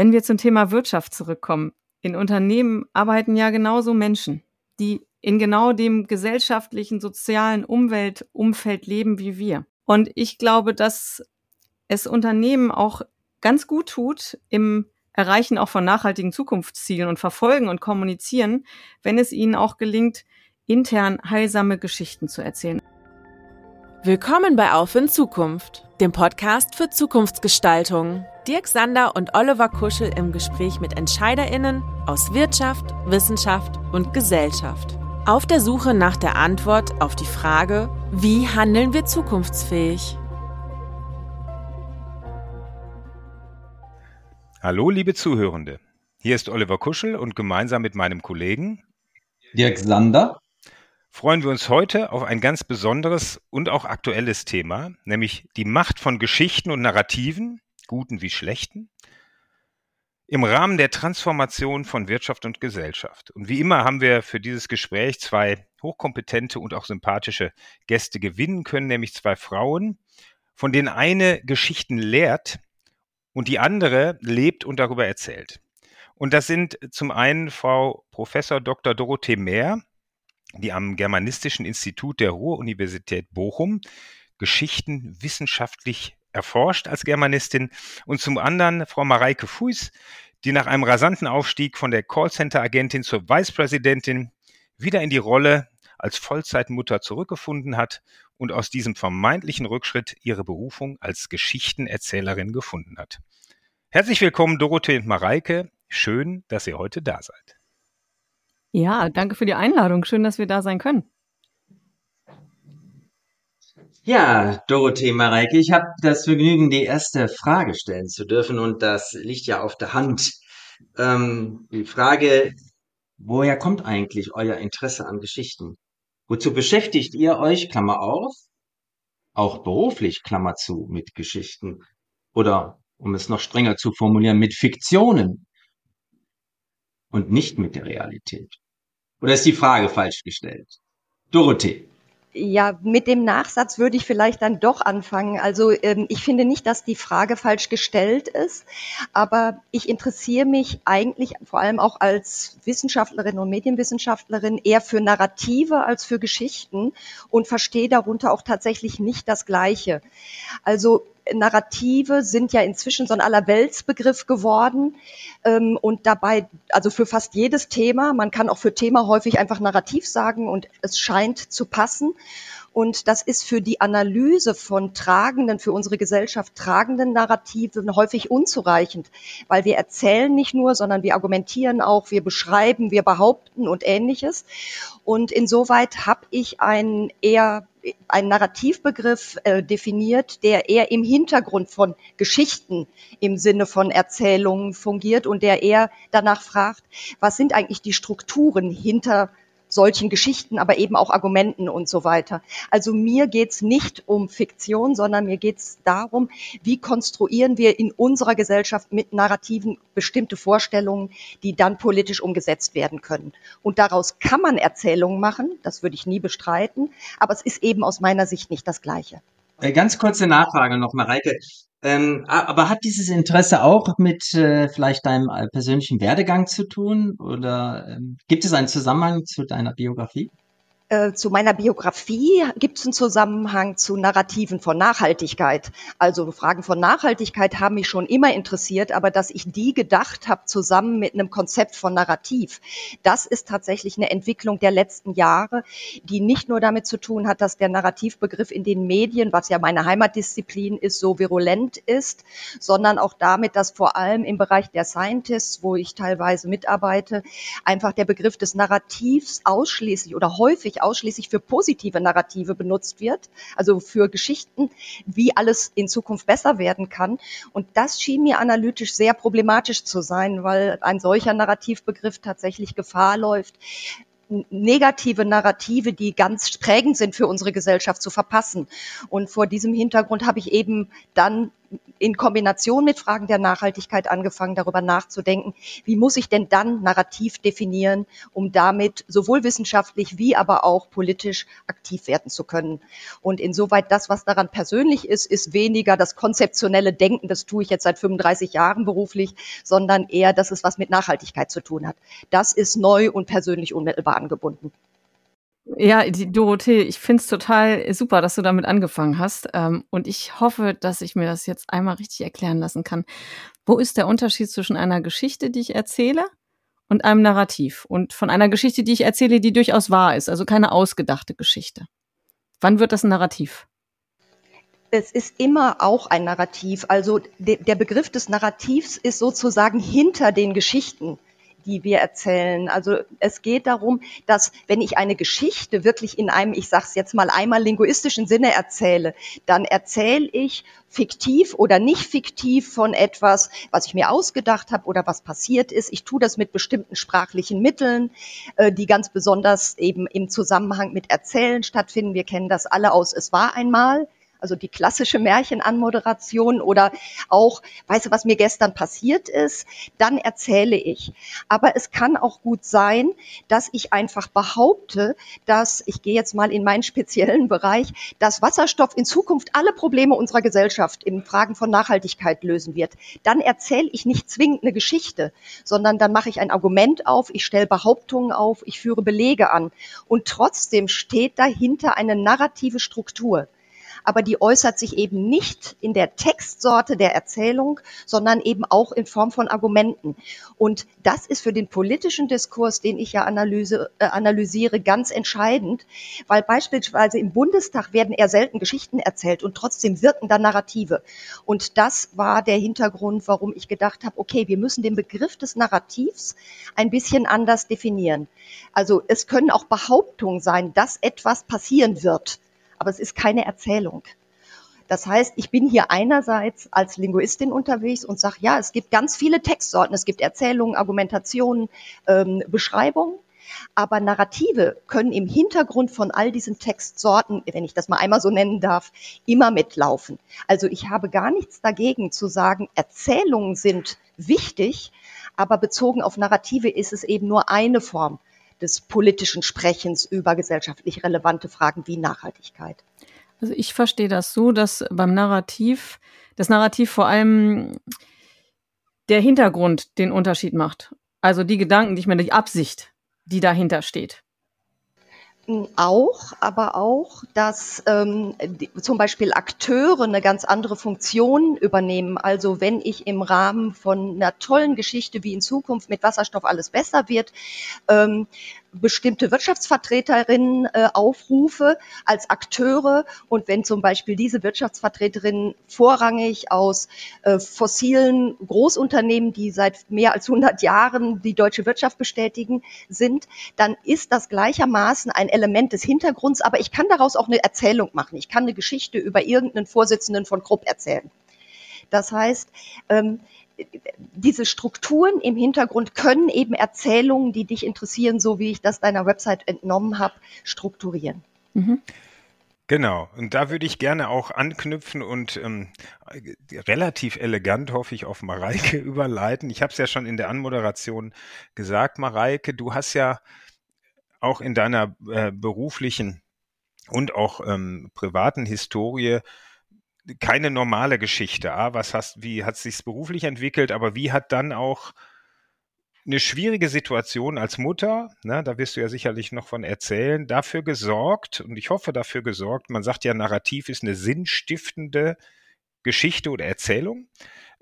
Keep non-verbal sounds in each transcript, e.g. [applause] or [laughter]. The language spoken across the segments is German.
Wenn wir zum Thema Wirtschaft zurückkommen, in Unternehmen arbeiten ja genauso Menschen, die in genau dem gesellschaftlichen, sozialen Umweltumfeld leben wie wir. Und ich glaube, dass es Unternehmen auch ganz gut tut im Erreichen auch von nachhaltigen Zukunftszielen und verfolgen und kommunizieren, wenn es ihnen auch gelingt, intern heilsame Geschichten zu erzählen. Willkommen bei Auf in Zukunft, dem Podcast für Zukunftsgestaltung. Dirk Sander und Oliver Kuschel im Gespräch mit EntscheiderInnen aus Wirtschaft, Wissenschaft und Gesellschaft. Auf der Suche nach der Antwort auf die Frage, wie handeln wir zukunftsfähig? Hallo, liebe Zuhörende. Hier ist Oliver Kuschel und gemeinsam mit meinem Kollegen Dirk Sander freuen wir uns heute auf ein ganz besonderes und auch aktuelles Thema, nämlich die Macht von Geschichten und Narrativen, guten wie schlechten, im Rahmen der Transformation von Wirtschaft und Gesellschaft. Und wie immer haben wir für dieses Gespräch zwei hochkompetente und auch sympathische Gäste gewinnen können, nämlich zwei Frauen, von denen eine Geschichten lehrt und die andere lebt und darüber erzählt. Und das sind zum einen Frau Professor Dr. Dorothee Mehr, die am Germanistischen Institut der Ruhr-Universität Bochum Geschichten wissenschaftlich erforscht als Germanistin und zum anderen Frau Mareike Fuß, die nach einem rasanten Aufstieg von der Callcenter-Agentin zur Vicepräsidentin wieder in die Rolle als Vollzeitmutter zurückgefunden hat und aus diesem vermeintlichen Rückschritt ihre Berufung als Geschichtenerzählerin gefunden hat. Herzlich willkommen, Dorothee und Mareike. Schön, dass ihr heute da seid. Ja, danke für die Einladung. Schön, dass wir da sein können. Ja, Dorothee Mareike, ich habe das Vergnügen, die erste Frage stellen zu dürfen und das liegt ja auf der Hand. Ähm, die Frage, woher kommt eigentlich euer Interesse an Geschichten? Wozu beschäftigt ihr euch, Klammer auf, auch beruflich, Klammer zu, mit Geschichten? Oder, um es noch strenger zu formulieren, mit Fiktionen und nicht mit der Realität? Oder ist die Frage falsch gestellt? Dorothee. Ja, mit dem Nachsatz würde ich vielleicht dann doch anfangen. Also ähm, ich finde nicht, dass die Frage falsch gestellt ist, aber ich interessiere mich eigentlich vor allem auch als Wissenschaftlerin und Medienwissenschaftlerin eher für Narrative als für Geschichten und verstehe darunter auch tatsächlich nicht das Gleiche. Also Narrative sind ja inzwischen so ein Allerweltsbegriff geworden ähm, und dabei, also für fast jedes Thema, man kann auch für Thema häufig einfach Narrativ sagen und es scheint zu passen. Und das ist für die Analyse von tragenden, für unsere Gesellschaft tragenden Narrativen häufig unzureichend, weil wir erzählen nicht nur, sondern wir argumentieren auch, wir beschreiben, wir behaupten und ähnliches. Und insoweit habe ich einen eher einen Narrativbegriff äh, definiert, der eher im Hintergrund von Geschichten im Sinne von Erzählungen fungiert und der eher danach fragt, was sind eigentlich die Strukturen hinter solchen Geschichten, aber eben auch Argumenten und so weiter. Also mir geht's nicht um Fiktion, sondern mir geht's darum, wie konstruieren wir in unserer Gesellschaft mit Narrativen bestimmte Vorstellungen, die dann politisch umgesetzt werden können. Und daraus kann man Erzählungen machen, das würde ich nie bestreiten, aber es ist eben aus meiner Sicht nicht das Gleiche. Äh, ganz kurze Nachfrage noch, Mareike. Ähm, aber hat dieses Interesse auch mit äh, vielleicht deinem äh, persönlichen Werdegang zu tun? Oder ähm, gibt es einen Zusammenhang zu deiner Biografie? Äh, zu meiner Biografie gibt es einen Zusammenhang zu Narrativen von Nachhaltigkeit. Also Fragen von Nachhaltigkeit haben mich schon immer interessiert, aber dass ich die gedacht habe zusammen mit einem Konzept von Narrativ, das ist tatsächlich eine Entwicklung der letzten Jahre, die nicht nur damit zu tun hat, dass der Narrativbegriff in den Medien, was ja meine Heimatdisziplin ist, so virulent ist, sondern auch damit, dass vor allem im Bereich der Scientists, wo ich teilweise mitarbeite, einfach der Begriff des Narrativs ausschließlich oder häufig ausschließlich für positive Narrative benutzt wird, also für Geschichten, wie alles in Zukunft besser werden kann. Und das schien mir analytisch sehr problematisch zu sein, weil ein solcher Narrativbegriff tatsächlich Gefahr läuft, negative Narrative, die ganz prägend sind für unsere Gesellschaft, zu verpassen. Und vor diesem Hintergrund habe ich eben dann in Kombination mit Fragen der Nachhaltigkeit angefangen, darüber nachzudenken, wie muss ich denn dann Narrativ definieren, um damit sowohl wissenschaftlich wie aber auch politisch aktiv werden zu können. Und insoweit das, was daran persönlich ist, ist weniger das konzeptionelle Denken, das tue ich jetzt seit 35 Jahren beruflich, sondern eher, dass es was mit Nachhaltigkeit zu tun hat. Das ist neu und persönlich unmittelbar angebunden. Ja, die Dorothee, ich find's total super, dass du damit angefangen hast. Ähm, und ich hoffe, dass ich mir das jetzt einmal richtig erklären lassen kann. Wo ist der Unterschied zwischen einer Geschichte, die ich erzähle, und einem Narrativ? Und von einer Geschichte, die ich erzähle, die durchaus wahr ist, also keine ausgedachte Geschichte. Wann wird das ein Narrativ? Es ist immer auch ein Narrativ. Also de der Begriff des Narrativs ist sozusagen hinter den Geschichten die wir erzählen. Also es geht darum, dass wenn ich eine Geschichte wirklich in einem, ich sage es jetzt mal einmal linguistischen Sinne erzähle, dann erzähle ich fiktiv oder nicht fiktiv von etwas, was ich mir ausgedacht habe oder was passiert ist. Ich tue das mit bestimmten sprachlichen Mitteln, äh, die ganz besonders eben im Zusammenhang mit Erzählen stattfinden. Wir kennen das alle aus Es war einmal also die klassische Märchenanmoderation oder auch, weißt du, was mir gestern passiert ist, dann erzähle ich. Aber es kann auch gut sein, dass ich einfach behaupte, dass, ich gehe jetzt mal in meinen speziellen Bereich, dass Wasserstoff in Zukunft alle Probleme unserer Gesellschaft in Fragen von Nachhaltigkeit lösen wird. Dann erzähle ich nicht zwingend eine Geschichte, sondern dann mache ich ein Argument auf, ich stelle Behauptungen auf, ich führe Belege an. Und trotzdem steht dahinter eine narrative Struktur aber die äußert sich eben nicht in der Textsorte der Erzählung, sondern eben auch in Form von Argumenten. Und das ist für den politischen Diskurs, den ich ja analyse, äh, analysiere, ganz entscheidend, weil beispielsweise im Bundestag werden eher selten Geschichten erzählt und trotzdem wirken da Narrative. Und das war der Hintergrund, warum ich gedacht habe, okay, wir müssen den Begriff des Narrativs ein bisschen anders definieren. Also es können auch Behauptungen sein, dass etwas passieren wird aber es ist keine Erzählung. Das heißt, ich bin hier einerseits als Linguistin unterwegs und sage, ja, es gibt ganz viele Textsorten. Es gibt Erzählungen, Argumentationen, ähm, Beschreibungen. Aber Narrative können im Hintergrund von all diesen Textsorten, wenn ich das mal einmal so nennen darf, immer mitlaufen. Also ich habe gar nichts dagegen zu sagen, Erzählungen sind wichtig, aber bezogen auf Narrative ist es eben nur eine Form des politischen Sprechens über gesellschaftlich relevante Fragen wie Nachhaltigkeit. Also ich verstehe das so, dass beim Narrativ, das Narrativ vor allem der Hintergrund den Unterschied macht. Also die Gedanken, die ich mir, die Absicht, die dahinter steht. Auch, aber auch, dass ähm, die, zum Beispiel Akteure eine ganz andere Funktion übernehmen. Also wenn ich im Rahmen von einer tollen Geschichte wie in Zukunft mit Wasserstoff alles besser wird, ähm, bestimmte Wirtschaftsvertreterinnen äh, aufrufe als Akteure und wenn zum Beispiel diese Wirtschaftsvertreterinnen vorrangig aus äh, fossilen Großunternehmen, die seit mehr als 100 Jahren die deutsche Wirtschaft bestätigen, sind, dann ist das gleichermaßen ein Element des Hintergrunds, aber ich kann daraus auch eine Erzählung machen. Ich kann eine Geschichte über irgendeinen Vorsitzenden von Krupp erzählen. Das heißt, ähm, diese Strukturen im Hintergrund können eben Erzählungen, die dich interessieren, so wie ich das deiner Website entnommen habe, strukturieren. Mhm. Genau, und da würde ich gerne auch anknüpfen und ähm, relativ elegant, hoffe ich, auf Mareike [laughs] überleiten. Ich habe es ja schon in der Anmoderation gesagt, Mareike, du hast ja auch in deiner äh, beruflichen und auch ähm, privaten Historie keine normale Geschichte. Ah, was hast, wie hat es sich beruflich entwickelt, aber wie hat dann auch eine schwierige Situation als Mutter, ne, da wirst du ja sicherlich noch von erzählen, dafür gesorgt, und ich hoffe dafür gesorgt, man sagt ja, Narrativ ist eine sinnstiftende Geschichte oder Erzählung.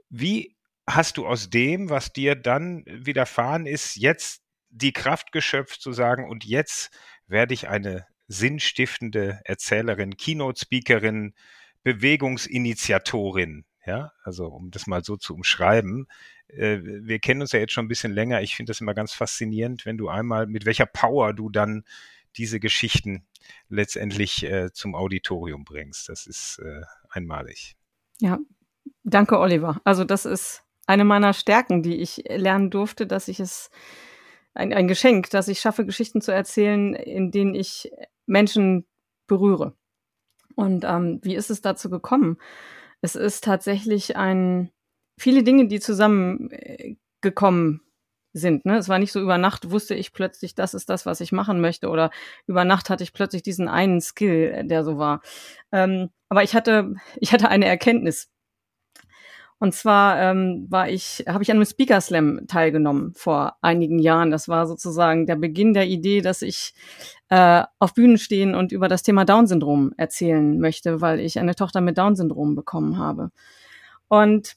Wie hast du aus dem, was dir dann widerfahren ist, jetzt die Kraft geschöpft zu sagen, und jetzt werde ich eine sinnstiftende Erzählerin, Keynote-Speakerin, Bewegungsinitiatorin, ja, also um das mal so zu umschreiben. Äh, wir kennen uns ja jetzt schon ein bisschen länger. Ich finde das immer ganz faszinierend, wenn du einmal, mit welcher Power du dann diese Geschichten letztendlich äh, zum Auditorium bringst. Das ist äh, einmalig. Ja, danke, Oliver. Also das ist eine meiner Stärken, die ich lernen durfte, dass ich es ein, ein Geschenk, dass ich schaffe, Geschichten zu erzählen, in denen ich Menschen berühre. Und ähm, wie ist es dazu gekommen? Es ist tatsächlich ein, viele Dinge, die zusammengekommen sind. Ne? Es war nicht so über Nacht wusste ich plötzlich, das ist das, was ich machen möchte, oder über Nacht hatte ich plötzlich diesen einen Skill, der so war. Ähm, aber ich hatte, ich hatte eine Erkenntnis. Und zwar ähm, war ich, habe ich an einem Speaker Slam teilgenommen vor einigen Jahren. Das war sozusagen der Beginn der Idee, dass ich äh, auf Bühnen stehen und über das Thema Down-Syndrom erzählen möchte, weil ich eine Tochter mit Down-Syndrom bekommen habe. Und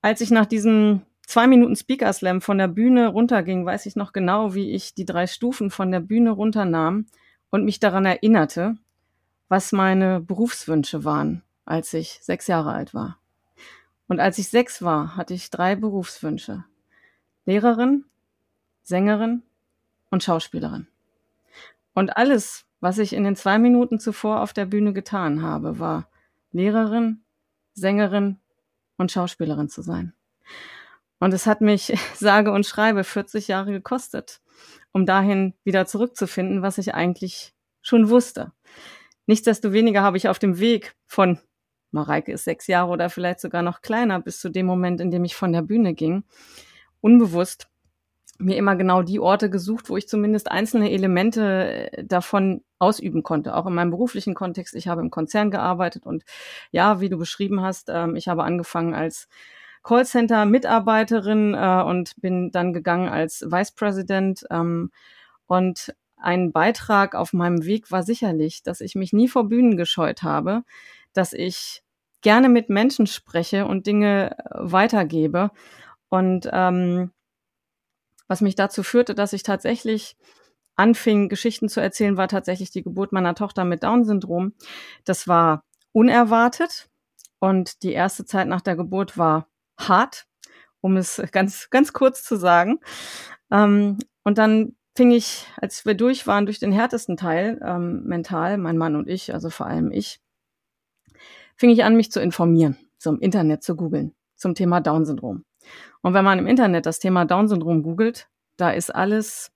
als ich nach diesem zwei Minuten Speaker Slam von der Bühne runterging, weiß ich noch genau, wie ich die drei Stufen von der Bühne runternahm und mich daran erinnerte, was meine Berufswünsche waren, als ich sechs Jahre alt war. Und als ich sechs war, hatte ich drei Berufswünsche. Lehrerin, Sängerin und Schauspielerin. Und alles, was ich in den zwei Minuten zuvor auf der Bühne getan habe, war Lehrerin, Sängerin und Schauspielerin zu sein. Und es hat mich, [laughs] sage und schreibe, 40 Jahre gekostet, um dahin wieder zurückzufinden, was ich eigentlich schon wusste. Nichtsdestoweniger habe ich auf dem Weg von Mareike ist sechs Jahre oder vielleicht sogar noch kleiner, bis zu dem Moment, in dem ich von der Bühne ging, unbewusst mir immer genau die Orte gesucht, wo ich zumindest einzelne Elemente äh, davon ausüben konnte, auch in meinem beruflichen Kontext. Ich habe im Konzern gearbeitet und ja, wie du beschrieben hast, ähm, ich habe angefangen als Callcenter-Mitarbeiterin äh, und bin dann gegangen als Vice President. Ähm, und ein Beitrag auf meinem Weg war sicherlich, dass ich mich nie vor Bühnen gescheut habe, dass ich gerne mit Menschen spreche und Dinge äh, weitergebe. Und ähm, was mich dazu führte, dass ich tatsächlich anfing, Geschichten zu erzählen, war tatsächlich die Geburt meiner Tochter mit Down-Syndrom. Das war unerwartet und die erste Zeit nach der Geburt war hart, um es [laughs] ganz, ganz kurz zu sagen. Ähm, und dann fing ich, als wir durch waren, durch den härtesten Teil ähm, mental, mein Mann und ich, also vor allem ich, fing ich an, mich zu informieren, im Internet zu googeln zum Thema Down-Syndrom. Und wenn man im Internet das Thema Down-Syndrom googelt, da ist alles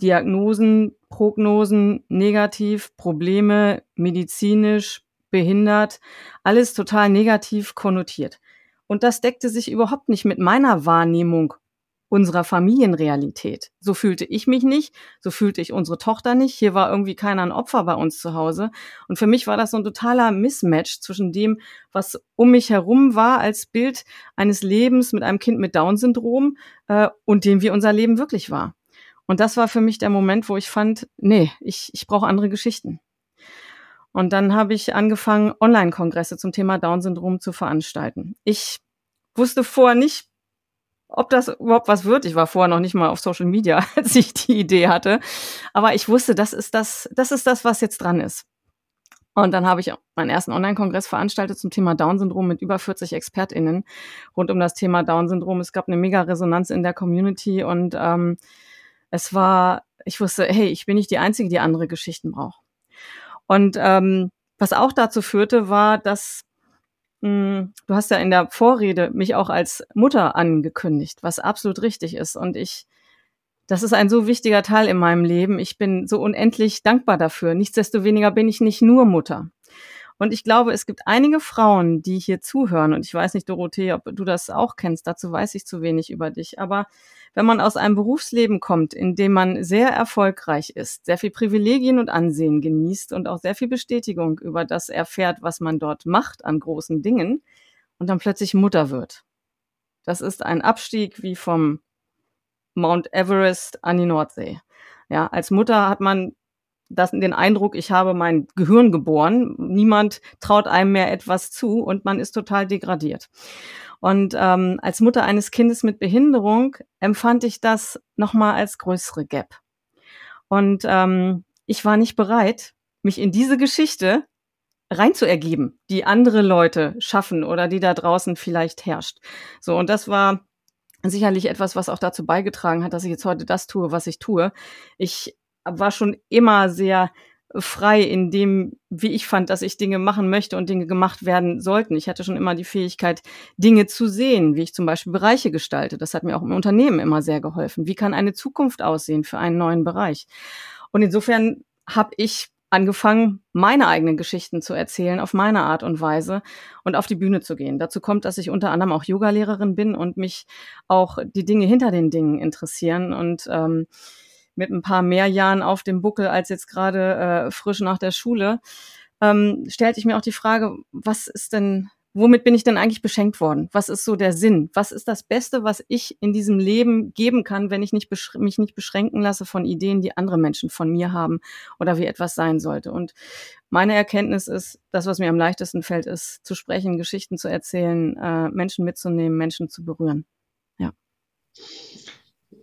Diagnosen, Prognosen, negativ, Probleme, medizinisch, behindert, alles total negativ konnotiert. Und das deckte sich überhaupt nicht mit meiner Wahrnehmung unserer Familienrealität. So fühlte ich mich nicht, so fühlte ich unsere Tochter nicht. Hier war irgendwie keiner ein Opfer bei uns zu Hause. Und für mich war das so ein totaler Mismatch zwischen dem, was um mich herum war als Bild eines Lebens mit einem Kind mit Down-Syndrom äh, und dem, wie unser Leben wirklich war. Und das war für mich der Moment, wo ich fand, nee, ich, ich brauche andere Geschichten. Und dann habe ich angefangen, Online-Kongresse zum Thema Down-Syndrom zu veranstalten. Ich wusste vorher nicht, ob das überhaupt was wird. Ich war vorher noch nicht mal auf Social Media, [laughs] als ich die Idee hatte. Aber ich wusste, das ist das, das ist das, was jetzt dran ist. Und dann habe ich meinen ersten Online-Kongress veranstaltet zum Thema Down-Syndrom mit über 40 ExpertInnen rund um das Thema Down-Syndrom. Es gab eine mega Resonanz in der Community und ähm, es war, ich wusste, hey, ich bin nicht die Einzige, die andere Geschichten braucht. Und ähm, was auch dazu führte, war, dass mh, hm, du hast ja in der Vorrede mich auch als Mutter angekündigt, was absolut richtig ist. Und ich, das ist ein so wichtiger Teil in meinem Leben. Ich bin so unendlich dankbar dafür. Nichtsdestoweniger bin ich nicht nur Mutter. Und ich glaube, es gibt einige Frauen, die hier zuhören. Und ich weiß nicht, Dorothee, ob du das auch kennst. Dazu weiß ich zu wenig über dich. Aber wenn man aus einem Berufsleben kommt, in dem man sehr erfolgreich ist, sehr viel Privilegien und Ansehen genießt und auch sehr viel Bestätigung über das erfährt, was man dort macht an großen Dingen und dann plötzlich Mutter wird. Das ist ein Abstieg wie vom Mount Everest an die Nordsee. Ja, als Mutter hat man das, den Eindruck, ich habe mein Gehirn geboren. Niemand traut einem mehr etwas zu und man ist total degradiert. Und ähm, als Mutter eines Kindes mit Behinderung empfand ich das nochmal als größere Gap. Und ähm, ich war nicht bereit, mich in diese Geschichte reinzuergeben, die andere Leute schaffen oder die da draußen vielleicht herrscht. So, und das war sicherlich etwas, was auch dazu beigetragen hat, dass ich jetzt heute das tue, was ich tue. Ich war schon immer sehr frei in dem, wie ich fand, dass ich Dinge machen möchte und Dinge gemacht werden sollten. Ich hatte schon immer die Fähigkeit, Dinge zu sehen, wie ich zum Beispiel Bereiche gestalte. Das hat mir auch im Unternehmen immer sehr geholfen. Wie kann eine Zukunft aussehen für einen neuen Bereich? Und insofern habe ich angefangen, meine eigenen Geschichten zu erzählen auf meine Art und Weise und auf die Bühne zu gehen. Dazu kommt, dass ich unter anderem auch Yogalehrerin bin und mich auch die Dinge hinter den Dingen interessieren und ähm, mit ein paar mehr Jahren auf dem Buckel als jetzt gerade äh, frisch nach der Schule, ähm, stellte ich mir auch die Frage, was ist denn womit bin ich denn eigentlich beschenkt worden? Was ist so der Sinn? Was ist das Beste, was ich in diesem Leben geben kann, wenn ich nicht mich nicht beschränken lasse von Ideen, die andere Menschen von mir haben oder wie etwas sein sollte? Und meine Erkenntnis ist, das, was mir am leichtesten fällt, ist zu sprechen, Geschichten zu erzählen, äh, Menschen mitzunehmen, Menschen zu berühren. Ja.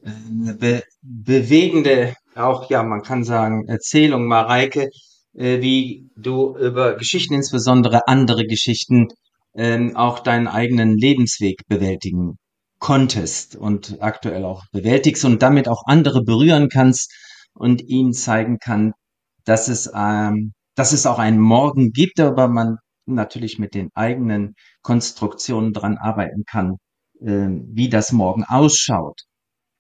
Eine be bewegende, auch ja, man kann sagen, Erzählung, Mareike, äh, wie du über Geschichten, insbesondere andere Geschichten, ähm, auch deinen eigenen Lebensweg bewältigen konntest und aktuell auch bewältigst und damit auch andere berühren kannst und ihnen zeigen kann, dass es, ähm, dass es auch einen Morgen gibt, aber man natürlich mit den eigenen Konstruktionen dran arbeiten kann, äh, wie das Morgen ausschaut.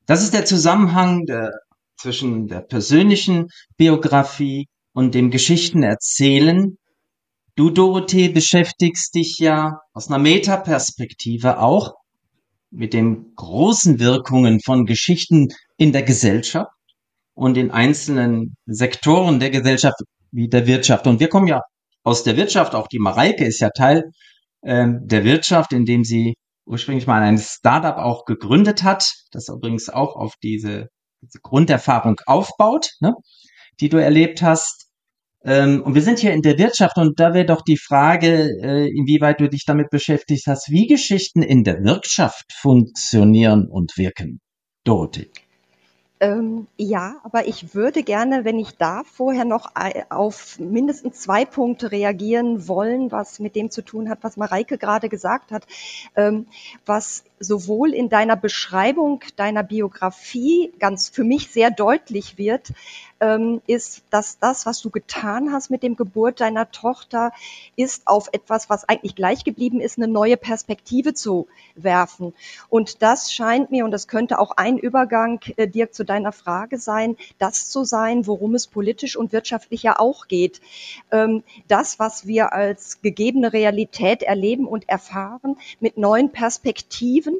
Das ist der Zusammenhang der, zwischen der persönlichen Biografie und dem Geschichtenerzählen, Du, Dorothee, beschäftigst dich ja aus einer Metaperspektive auch mit den großen Wirkungen von Geschichten in der Gesellschaft und in einzelnen Sektoren der Gesellschaft wie der Wirtschaft. Und wir kommen ja aus der Wirtschaft, auch die Mareike ist ja Teil äh, der Wirtschaft, indem sie ursprünglich mal ein Startup auch gegründet hat, das übrigens auch auf diese, diese Grunderfahrung aufbaut, ne, die du erlebt hast. Ähm, und wir sind hier in der Wirtschaft und da wäre doch die Frage, äh, inwieweit du dich damit beschäftigt hast, wie Geschichten in der Wirtschaft funktionieren und wirken. Dorothee. Ähm, ja, aber ich würde gerne, wenn ich darf, vorher noch auf mindestens zwei Punkte reagieren wollen, was mit dem zu tun hat, was Mareike gerade gesagt hat, ähm, was sowohl in deiner Beschreibung deiner Biografie ganz für mich sehr deutlich wird, ähm, ist, dass das, was du getan hast mit dem Geburt deiner Tochter, ist auf etwas, was eigentlich gleich geblieben ist, eine neue Perspektive zu werfen. Und das scheint mir, und das könnte auch ein Übergang, äh, Dirk, zu deiner Frage sein, das zu sein, worum es politisch und wirtschaftlich ja auch geht. Ähm, das, was wir als gegebene Realität erleben und erfahren, mit neuen Perspektiven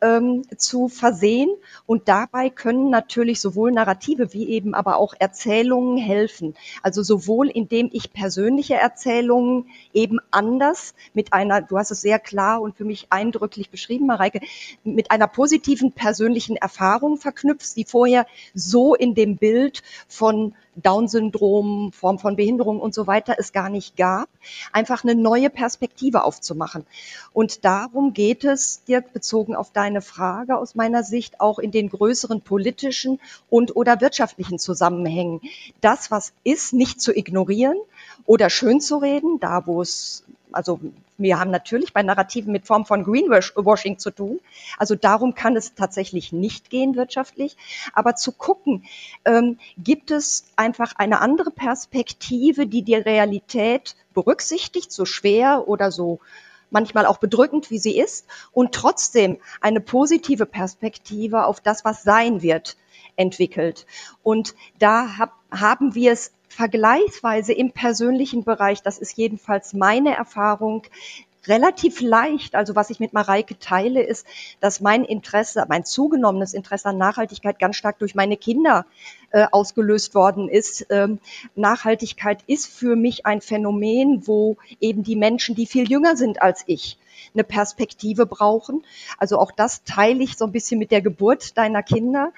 ähm, zu versehen. Und dabei können natürlich sowohl Narrative wie eben aber auch Erzählungen helfen. Also sowohl indem ich persönliche Erzählungen eben anders mit einer, du hast es sehr klar und für mich eindrücklich beschrieben, Mareike, mit einer positiven persönlichen Erfahrung verknüpfst, die vorher so in dem Bild von Down-Syndrom, Form von Behinderung und so weiter es gar nicht gab, einfach eine neue Perspektive aufzumachen. Und darum geht es, Dirk, bezogen auf deine Frage aus meiner Sicht, auch in den größeren politischen und oder wirtschaftlichen Zusammenhängen. Das, was ist, nicht zu ignorieren oder schön zu reden, da wo es also wir haben natürlich bei Narrativen mit Form von Greenwashing zu tun. Also darum kann es tatsächlich nicht gehen wirtschaftlich. Aber zu gucken, ähm, gibt es einfach eine andere Perspektive, die die Realität berücksichtigt, so schwer oder so manchmal auch bedrückend, wie sie ist, und trotzdem eine positive Perspektive auf das, was sein wird, entwickelt. Und da hab, haben wir es vergleichsweise im persönlichen Bereich, das ist jedenfalls meine Erfahrung, relativ leicht. Also was ich mit Mareike teile, ist, dass mein Interesse, mein zugenommenes Interesse an Nachhaltigkeit ganz stark durch meine Kinder äh, ausgelöst worden ist. Ähm, Nachhaltigkeit ist für mich ein Phänomen, wo eben die Menschen, die viel jünger sind als ich, eine Perspektive brauchen. Also auch das teile ich so ein bisschen mit der Geburt deiner Kinder.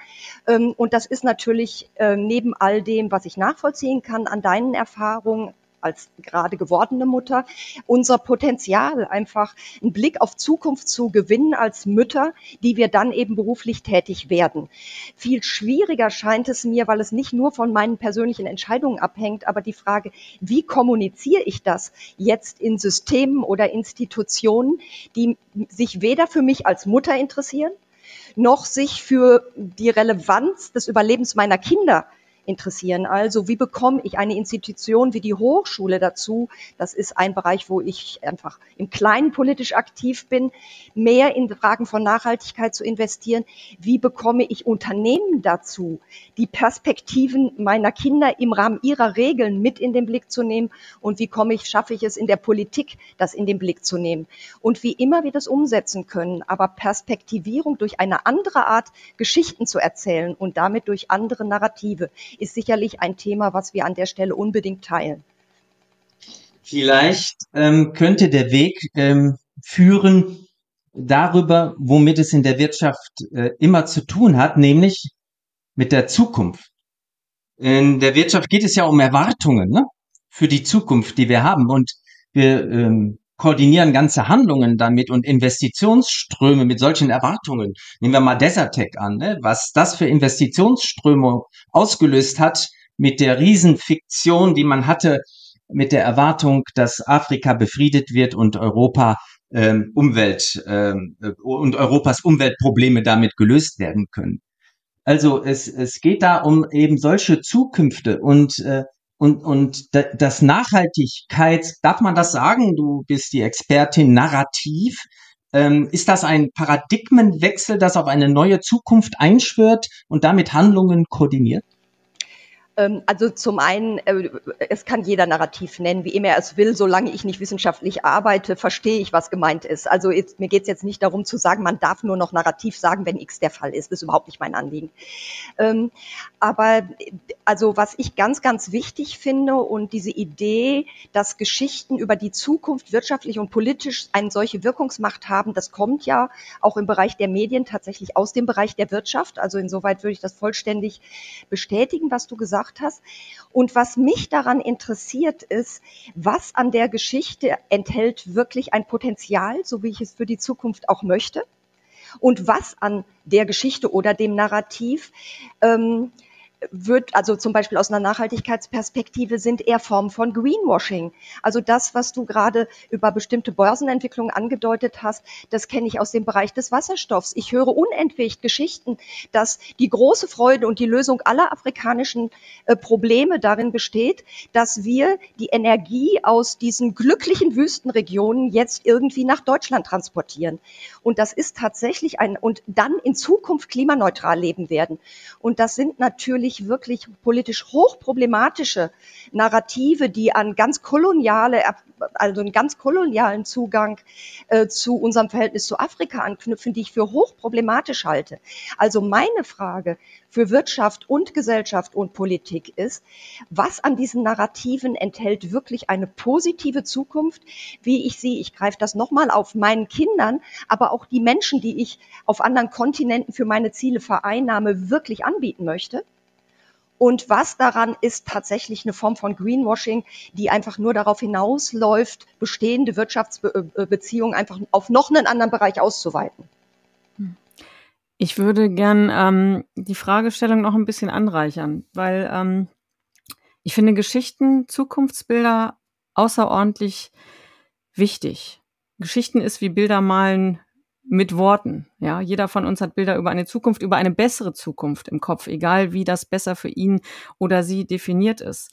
Ähm, und das ist natürlich äh, neben all dem, was ich nachvollziehen kann an deinen Erfahrungen, als gerade gewordene Mutter, unser Potenzial einfach einen Blick auf Zukunft zu gewinnen als Mütter, die wir dann eben beruflich tätig werden. Viel schwieriger scheint es mir, weil es nicht nur von meinen persönlichen Entscheidungen abhängt, aber die Frage, wie kommuniziere ich das jetzt in Systemen oder Institutionen, die sich weder für mich als Mutter interessieren, noch sich für die Relevanz des Überlebens meiner Kinder interessieren. Also wie bekomme ich eine Institution wie die Hochschule dazu, das ist ein Bereich, wo ich einfach im Kleinen politisch aktiv bin, mehr in Fragen von Nachhaltigkeit zu investieren. Wie bekomme ich Unternehmen dazu, die Perspektiven meiner Kinder im Rahmen ihrer Regeln mit in den Blick zu nehmen? Und wie komme ich, schaffe ich es in der Politik, das in den Blick zu nehmen? Und wie immer wir das umsetzen können, aber Perspektivierung durch eine andere Art, Geschichten zu erzählen und damit durch andere Narrative ist sicherlich ein Thema, was wir an der Stelle unbedingt teilen. Vielleicht ähm, könnte der Weg ähm, führen darüber, womit es in der Wirtschaft äh, immer zu tun hat, nämlich mit der Zukunft. In der Wirtschaft geht es ja um Erwartungen ne? für die Zukunft, die wir haben. Und wir ähm, koordinieren ganze Handlungen damit und Investitionsströme mit solchen Erwartungen. Nehmen wir mal Desertec an, ne? was das für Investitionsströme ausgelöst hat mit der Riesenfiktion, die man hatte, mit der Erwartung, dass Afrika befriedet wird und Europa ähm, Umwelt ähm, und Europas Umweltprobleme damit gelöst werden können. Also es, es geht da um eben solche Zukünfte und äh, und, und das Nachhaltigkeit, darf man das sagen? Du bist die Expertin Narrativ. Ähm, ist das ein Paradigmenwechsel, das auf eine neue Zukunft einschwört und damit Handlungen koordiniert? Ähm, also zum einen, äh, es kann jeder Narrativ nennen, wie immer er es will. Solange ich nicht wissenschaftlich arbeite, verstehe ich, was gemeint ist. Also jetzt, mir geht es jetzt nicht darum zu sagen, man darf nur noch Narrativ sagen, wenn X der Fall ist. Das ist überhaupt nicht mein Anliegen. Ähm, aber also was ich ganz, ganz wichtig finde und diese Idee, dass Geschichten über die Zukunft wirtschaftlich und politisch eine solche Wirkungsmacht haben, das kommt ja auch im Bereich der Medien tatsächlich aus dem Bereich der Wirtschaft. Also insoweit würde ich das vollständig bestätigen, was du gesagt gesagt hast. Und was mich daran interessiert ist, was an der Geschichte enthält wirklich ein Potenzial, so wie ich es für die Zukunft auch möchte. Und was an der Geschichte oder dem Narrativ ähm, wird, also zum Beispiel aus einer Nachhaltigkeitsperspektive, sind eher Formen von Greenwashing. Also das, was du gerade über bestimmte Börsenentwicklungen angedeutet hast, das kenne ich aus dem Bereich des Wasserstoffs. Ich höre unentwegt Geschichten, dass die große Freude und die Lösung aller afrikanischen äh, Probleme darin besteht, dass wir die Energie aus diesen glücklichen Wüstenregionen jetzt irgendwie nach Deutschland transportieren. Und das ist tatsächlich ein, und dann in Zukunft klimaneutral leben werden. Und das sind natürlich wirklich, wirklich politisch hochproblematische Narrative, die an ganz koloniale, also einen ganz kolonialen Zugang äh, zu unserem Verhältnis zu Afrika anknüpfen, die ich für hochproblematisch halte. Also meine Frage für Wirtschaft und Gesellschaft und Politik ist, was an diesen Narrativen enthält wirklich eine positive Zukunft, wie ich sie, ich greife das nochmal auf meinen Kindern, aber auch die Menschen, die ich auf anderen Kontinenten für meine Ziele vereinnahme, wirklich anbieten möchte? Und was daran ist tatsächlich eine Form von Greenwashing, die einfach nur darauf hinausläuft, bestehende Wirtschaftsbeziehungen einfach auf noch einen anderen Bereich auszuweiten. Ich würde gern ähm, die Fragestellung noch ein bisschen anreichern, weil ähm, ich finde Geschichten, Zukunftsbilder außerordentlich wichtig. Geschichten ist wie Bilder malen mit Worten. Ja, jeder von uns hat Bilder über eine Zukunft, über eine bessere Zukunft im Kopf, egal wie das besser für ihn oder sie definiert ist.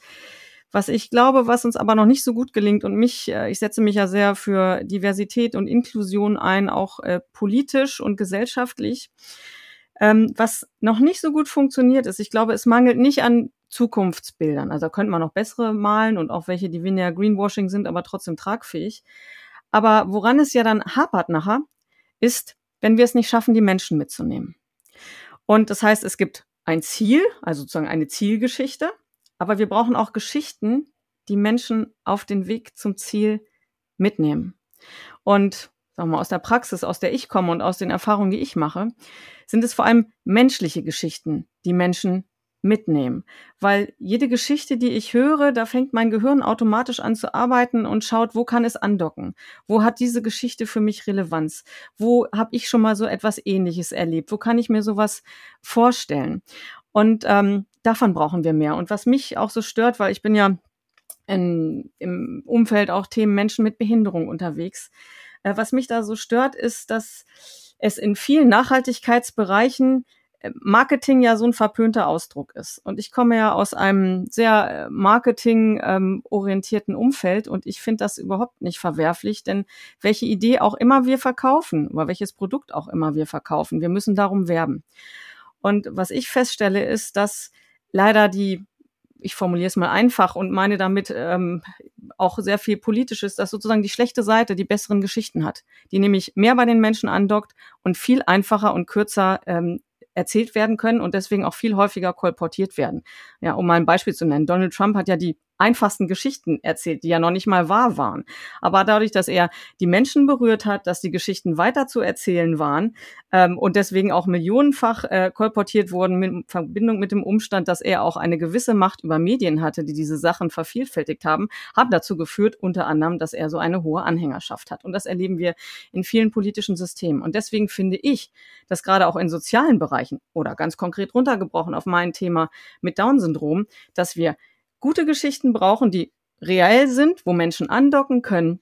Was ich glaube, was uns aber noch nicht so gut gelingt und mich, äh, ich setze mich ja sehr für Diversität und Inklusion ein, auch äh, politisch und gesellschaftlich. Ähm, was noch nicht so gut funktioniert ist, ich glaube, es mangelt nicht an Zukunftsbildern. Also da könnte man noch bessere malen und auch welche, die weniger Greenwashing sind, aber trotzdem tragfähig. Aber woran es ja dann hapert nachher, ist, wenn wir es nicht schaffen, die Menschen mitzunehmen. Und das heißt, es gibt ein Ziel, also sozusagen eine Zielgeschichte, aber wir brauchen auch Geschichten, die Menschen auf den Weg zum Ziel mitnehmen. Und sagen wir mal, aus der Praxis, aus der ich komme und aus den Erfahrungen, die ich mache, sind es vor allem menschliche Geschichten, die Menschen mitnehmen. Weil jede Geschichte, die ich höre, da fängt mein Gehirn automatisch an zu arbeiten und schaut, wo kann es andocken? Wo hat diese Geschichte für mich Relevanz? Wo habe ich schon mal so etwas Ähnliches erlebt? Wo kann ich mir sowas vorstellen? Und ähm, davon brauchen wir mehr. Und was mich auch so stört, weil ich bin ja in, im Umfeld auch Themen Menschen mit Behinderung unterwegs. Äh, was mich da so stört, ist, dass es in vielen Nachhaltigkeitsbereichen Marketing ja so ein verpönter Ausdruck ist. Und ich komme ja aus einem sehr äh, marketing-orientierten Umfeld und ich finde das überhaupt nicht verwerflich, denn welche Idee auch immer wir verkaufen oder welches Produkt auch immer wir verkaufen, wir müssen darum werben. Und was ich feststelle, ist, dass leider die ich formuliere es mal einfach und meine damit ähm, auch sehr viel Politisches, dass sozusagen die schlechte Seite die besseren Geschichten hat, die nämlich mehr bei den Menschen andockt und viel einfacher und kürzer ähm, erzählt werden können und deswegen auch viel häufiger kolportiert werden. Ja, um mal ein Beispiel zu nennen. Donald Trump hat ja die einfachsten Geschichten erzählt, die ja noch nicht mal wahr waren. Aber dadurch, dass er die Menschen berührt hat, dass die Geschichten weiter zu erzählen waren ähm, und deswegen auch millionenfach äh, kolportiert wurden mit Verbindung mit dem Umstand, dass er auch eine gewisse Macht über Medien hatte, die diese Sachen vervielfältigt haben, haben dazu geführt, unter anderem, dass er so eine hohe Anhängerschaft hat. Und das erleben wir in vielen politischen Systemen. Und deswegen finde ich, dass gerade auch in sozialen Bereichen oder ganz konkret runtergebrochen auf mein Thema mit Down-Syndrom, dass wir gute Geschichten brauchen, die reell sind, wo Menschen andocken können,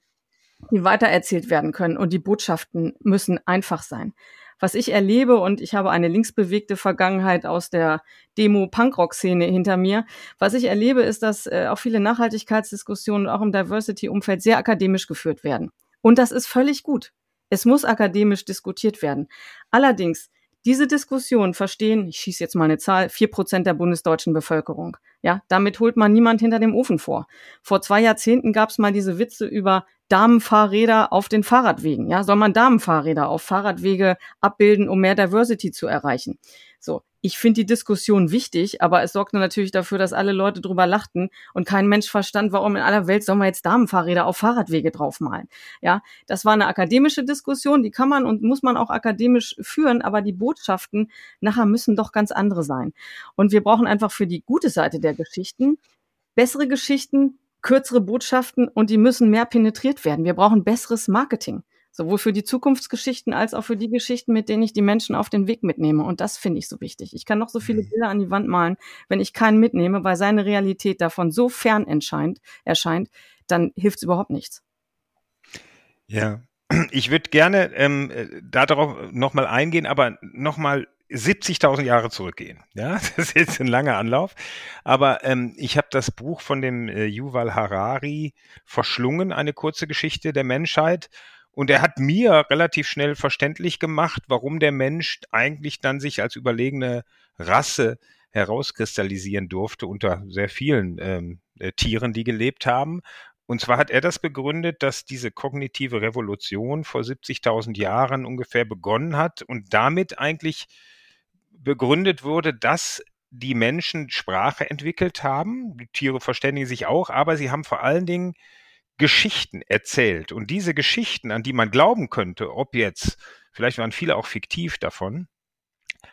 die weitererzählt werden können und die Botschaften müssen einfach sein. Was ich erlebe und ich habe eine linksbewegte Vergangenheit aus der Demo-Punkrock-Szene hinter mir. Was ich erlebe, ist, dass äh, auch viele Nachhaltigkeitsdiskussionen auch im Diversity-Umfeld sehr akademisch geführt werden. Und das ist völlig gut. Es muss akademisch diskutiert werden. Allerdings diese Diskussion verstehen, ich schieße jetzt mal eine Zahl, vier Prozent der bundesdeutschen Bevölkerung. Ja, damit holt man niemand hinter dem Ofen vor. Vor zwei Jahrzehnten gab es mal diese Witze über Damenfahrräder auf den Fahrradwegen. Ja, soll man Damenfahrräder auf Fahrradwege abbilden, um mehr Diversity zu erreichen? So, ich finde die Diskussion wichtig, aber es sorgte natürlich dafür, dass alle Leute drüber lachten und kein Mensch verstand, warum in aller Welt soll man jetzt Damenfahrräder auf Fahrradwege draufmalen. Ja, das war eine akademische Diskussion, die kann man und muss man auch akademisch führen, aber die Botschaften nachher müssen doch ganz andere sein. Und wir brauchen einfach für die gute Seite der Geschichten bessere Geschichten, kürzere Botschaften und die müssen mehr penetriert werden. Wir brauchen besseres Marketing. Sowohl für die Zukunftsgeschichten als auch für die Geschichten, mit denen ich die Menschen auf den Weg mitnehme. Und das finde ich so wichtig. Ich kann noch so viele mhm. Bilder an die Wand malen, wenn ich keinen mitnehme, weil seine Realität davon so fern erscheint, erscheint dann hilft es überhaupt nichts. Ja, [clears throat] ich würde gerne ähm, äh, darauf nochmal eingehen, aber nochmal 70.000 Jahre zurückgehen. Ja, [laughs] das ist jetzt ein langer Anlauf. Aber ähm, ich habe das Buch von dem äh, Yuval Harari verschlungen, eine kurze Geschichte der Menschheit. Und er hat mir relativ schnell verständlich gemacht, warum der Mensch eigentlich dann sich als überlegene Rasse herauskristallisieren durfte unter sehr vielen ähm, äh, Tieren, die gelebt haben. Und zwar hat er das begründet, dass diese kognitive Revolution vor 70.000 Jahren ungefähr begonnen hat und damit eigentlich begründet wurde, dass die Menschen Sprache entwickelt haben. Die Tiere verständigen sich auch, aber sie haben vor allen Dingen Geschichten erzählt. Und diese Geschichten, an die man glauben könnte, ob jetzt, vielleicht waren viele auch fiktiv davon,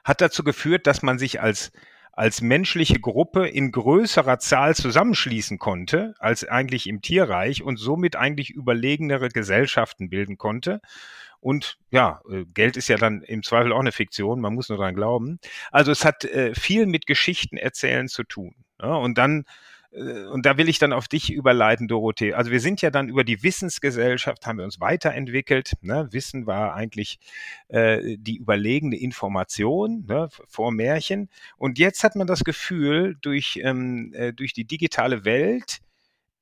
hat dazu geführt, dass man sich als als menschliche Gruppe in größerer Zahl zusammenschließen konnte als eigentlich im Tierreich und somit eigentlich überlegenere Gesellschaften bilden konnte. Und ja, äh, Geld ist ja dann im Zweifel auch eine Fiktion, man muss nur dran glauben. Also es hat äh, viel mit Geschichten erzählen zu tun. Ja, und dann äh, und da will ich dann auf dich überleiten, Dorothee. Also wir sind ja dann über die Wissensgesellschaft, haben wir uns weiterentwickelt. Ne? Wissen war eigentlich äh, die überlegene Information ne, vor Märchen. Und jetzt hat man das Gefühl, durch, ähm, äh, durch die digitale Welt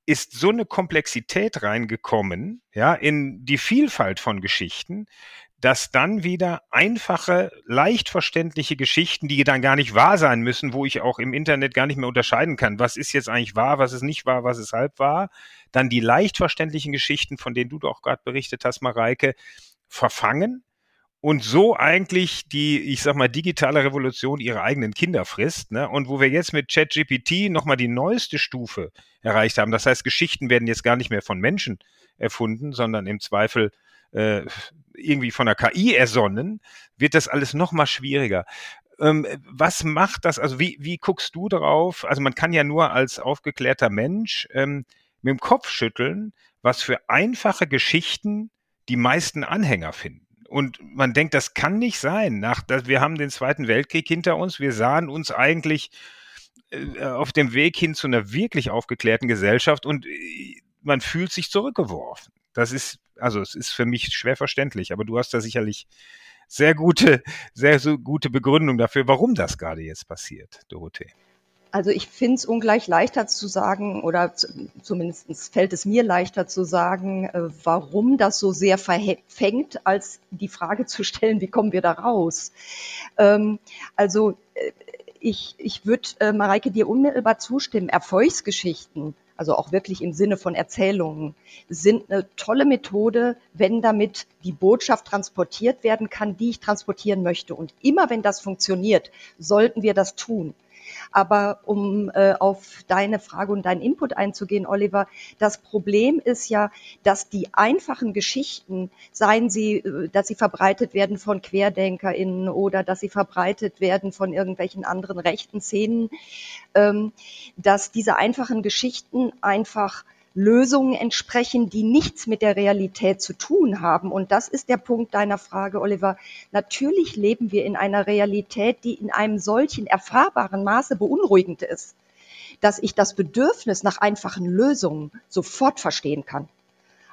ist so eine Komplexität reingekommen, ja, in die Vielfalt von Geschichten, dass dann wieder einfache, leicht verständliche Geschichten, die dann gar nicht wahr sein müssen, wo ich auch im Internet gar nicht mehr unterscheiden kann, was ist jetzt eigentlich wahr, was ist nicht wahr, was ist halb wahr, dann die leicht verständlichen Geschichten, von denen du doch gerade berichtet hast, Mareike, verfangen und so eigentlich die, ich sag mal, digitale Revolution ihre eigenen Kinder frisst, ne? Und wo wir jetzt mit ChatGPT nochmal die neueste Stufe erreicht haben. Das heißt, Geschichten werden jetzt gar nicht mehr von Menschen erfunden, sondern im Zweifel äh, irgendwie von der KI ersonnen, wird das alles noch mal schwieriger. Ähm, was macht das? Also wie, wie guckst du darauf? Also man kann ja nur als aufgeklärter Mensch ähm, mit dem Kopf schütteln, was für einfache Geschichten die meisten Anhänger finden. Und man denkt, das kann nicht sein. Nach, wir haben den Zweiten Weltkrieg hinter uns. Wir sahen uns eigentlich äh, auf dem Weg hin zu einer wirklich aufgeklärten Gesellschaft und äh, man fühlt sich zurückgeworfen. Das ist, also es ist für mich schwer verständlich, aber du hast da sicherlich sehr gute, sehr so gute Begründung dafür, warum das gerade jetzt passiert, Dorothee. Also ich finde es ungleich leichter zu sagen, oder zumindest fällt es mir leichter zu sagen, äh, warum das so sehr verfängt, als die Frage zu stellen, wie kommen wir da raus? Ähm, also äh, ich, ich würde, äh, Mareike, dir unmittelbar zustimmen. Erfolgsgeschichten, also auch wirklich im Sinne von Erzählungen, sind eine tolle Methode, wenn damit die Botschaft transportiert werden kann, die ich transportieren möchte. Und immer wenn das funktioniert, sollten wir das tun. Aber um äh, auf deine Frage und deinen Input einzugehen, Oliver, das Problem ist ja, dass die einfachen Geschichten, seien sie, äh, dass sie verbreitet werden von QuerdenkerInnen oder dass sie verbreitet werden von irgendwelchen anderen rechten Szenen, ähm, dass diese einfachen Geschichten einfach Lösungen entsprechen, die nichts mit der Realität zu tun haben. Und das ist der Punkt deiner Frage, Oliver. Natürlich leben wir in einer Realität, die in einem solchen erfahrbaren Maße beunruhigend ist, dass ich das Bedürfnis nach einfachen Lösungen sofort verstehen kann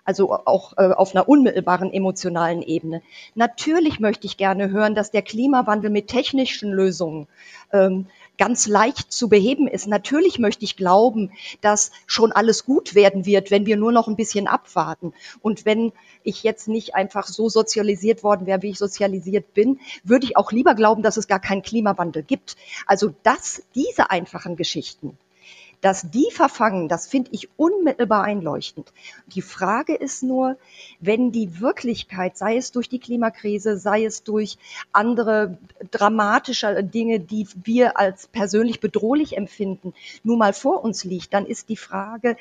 also auch äh, auf einer unmittelbaren emotionalen Ebene. Natürlich möchte ich gerne hören, dass der Klimawandel mit technischen Lösungen ähm, ganz leicht zu beheben ist. Natürlich möchte ich glauben, dass schon alles gut werden wird, wenn wir nur noch ein bisschen abwarten. Und wenn ich jetzt nicht einfach so sozialisiert worden wäre, wie ich sozialisiert bin, würde ich auch lieber glauben, dass es gar keinen Klimawandel gibt. Also dass diese einfachen Geschichten, dass die verfangen, das finde ich unmittelbar einleuchtend. Die Frage ist nur, wenn die Wirklichkeit, sei es durch die Klimakrise, sei es durch andere dramatische Dinge, die wir als persönlich bedrohlich empfinden, nun mal vor uns liegt, dann ist die Frage,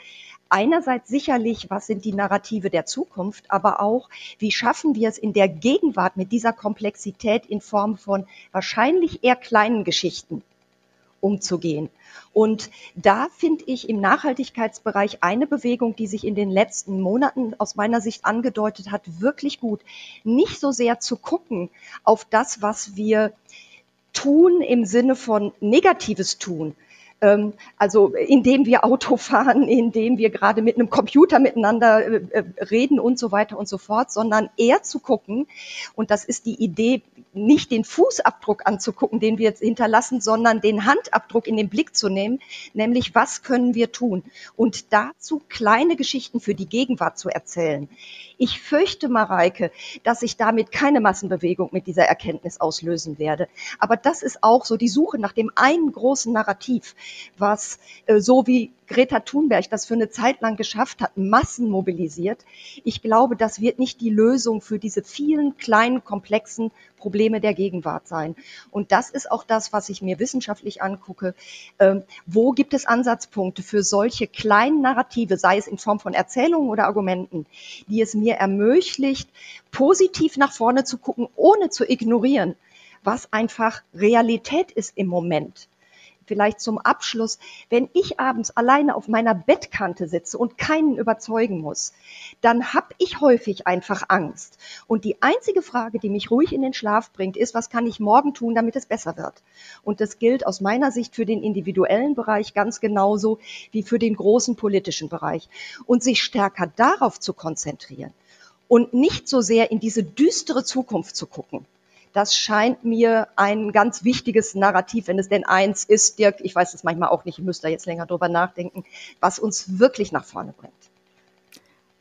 einerseits sicherlich, was sind die Narrative der Zukunft, aber auch, wie schaffen wir es in der Gegenwart mit dieser Komplexität in Form von wahrscheinlich eher kleinen Geschichten umzugehen. Und da finde ich im Nachhaltigkeitsbereich eine Bewegung, die sich in den letzten Monaten aus meiner Sicht angedeutet hat, wirklich gut. Nicht so sehr zu gucken auf das, was wir tun im Sinne von negatives tun, also indem wir Auto fahren, indem wir gerade mit einem Computer miteinander äh, äh, reden und so weiter und so fort, sondern eher zu gucken, und das ist die Idee, nicht den Fußabdruck anzugucken, den wir jetzt hinterlassen, sondern den Handabdruck in den Blick zu nehmen, nämlich was können wir tun und dazu kleine Geschichten für die Gegenwart zu erzählen. Ich fürchte, Mareike, dass ich damit keine Massenbewegung mit dieser Erkenntnis auslösen werde. Aber das ist auch so die Suche nach dem einen großen Narrativ, was äh, so wie Greta Thunberg das für eine Zeit lang geschafft hat, Massen mobilisiert. Ich glaube, das wird nicht die Lösung für diese vielen kleinen, komplexen Probleme der Gegenwart sein. Und das ist auch das, was ich mir wissenschaftlich angucke. Ähm, wo gibt es Ansatzpunkte für solche kleinen Narrative, sei es in Form von Erzählungen oder Argumenten, die es mir ermöglicht, positiv nach vorne zu gucken, ohne zu ignorieren, was einfach Realität ist im Moment vielleicht zum Abschluss, wenn ich abends alleine auf meiner Bettkante sitze und keinen überzeugen muss, dann habe ich häufig einfach Angst. Und die einzige Frage, die mich ruhig in den Schlaf bringt, ist, was kann ich morgen tun, damit es besser wird? Und das gilt aus meiner Sicht für den individuellen Bereich ganz genauso wie für den großen politischen Bereich. Und sich stärker darauf zu konzentrieren und nicht so sehr in diese düstere Zukunft zu gucken. Das scheint mir ein ganz wichtiges Narrativ, wenn es denn eins ist, Dirk, ich weiß es manchmal auch nicht, ich müsste da jetzt länger drüber nachdenken, was uns wirklich nach vorne bringt.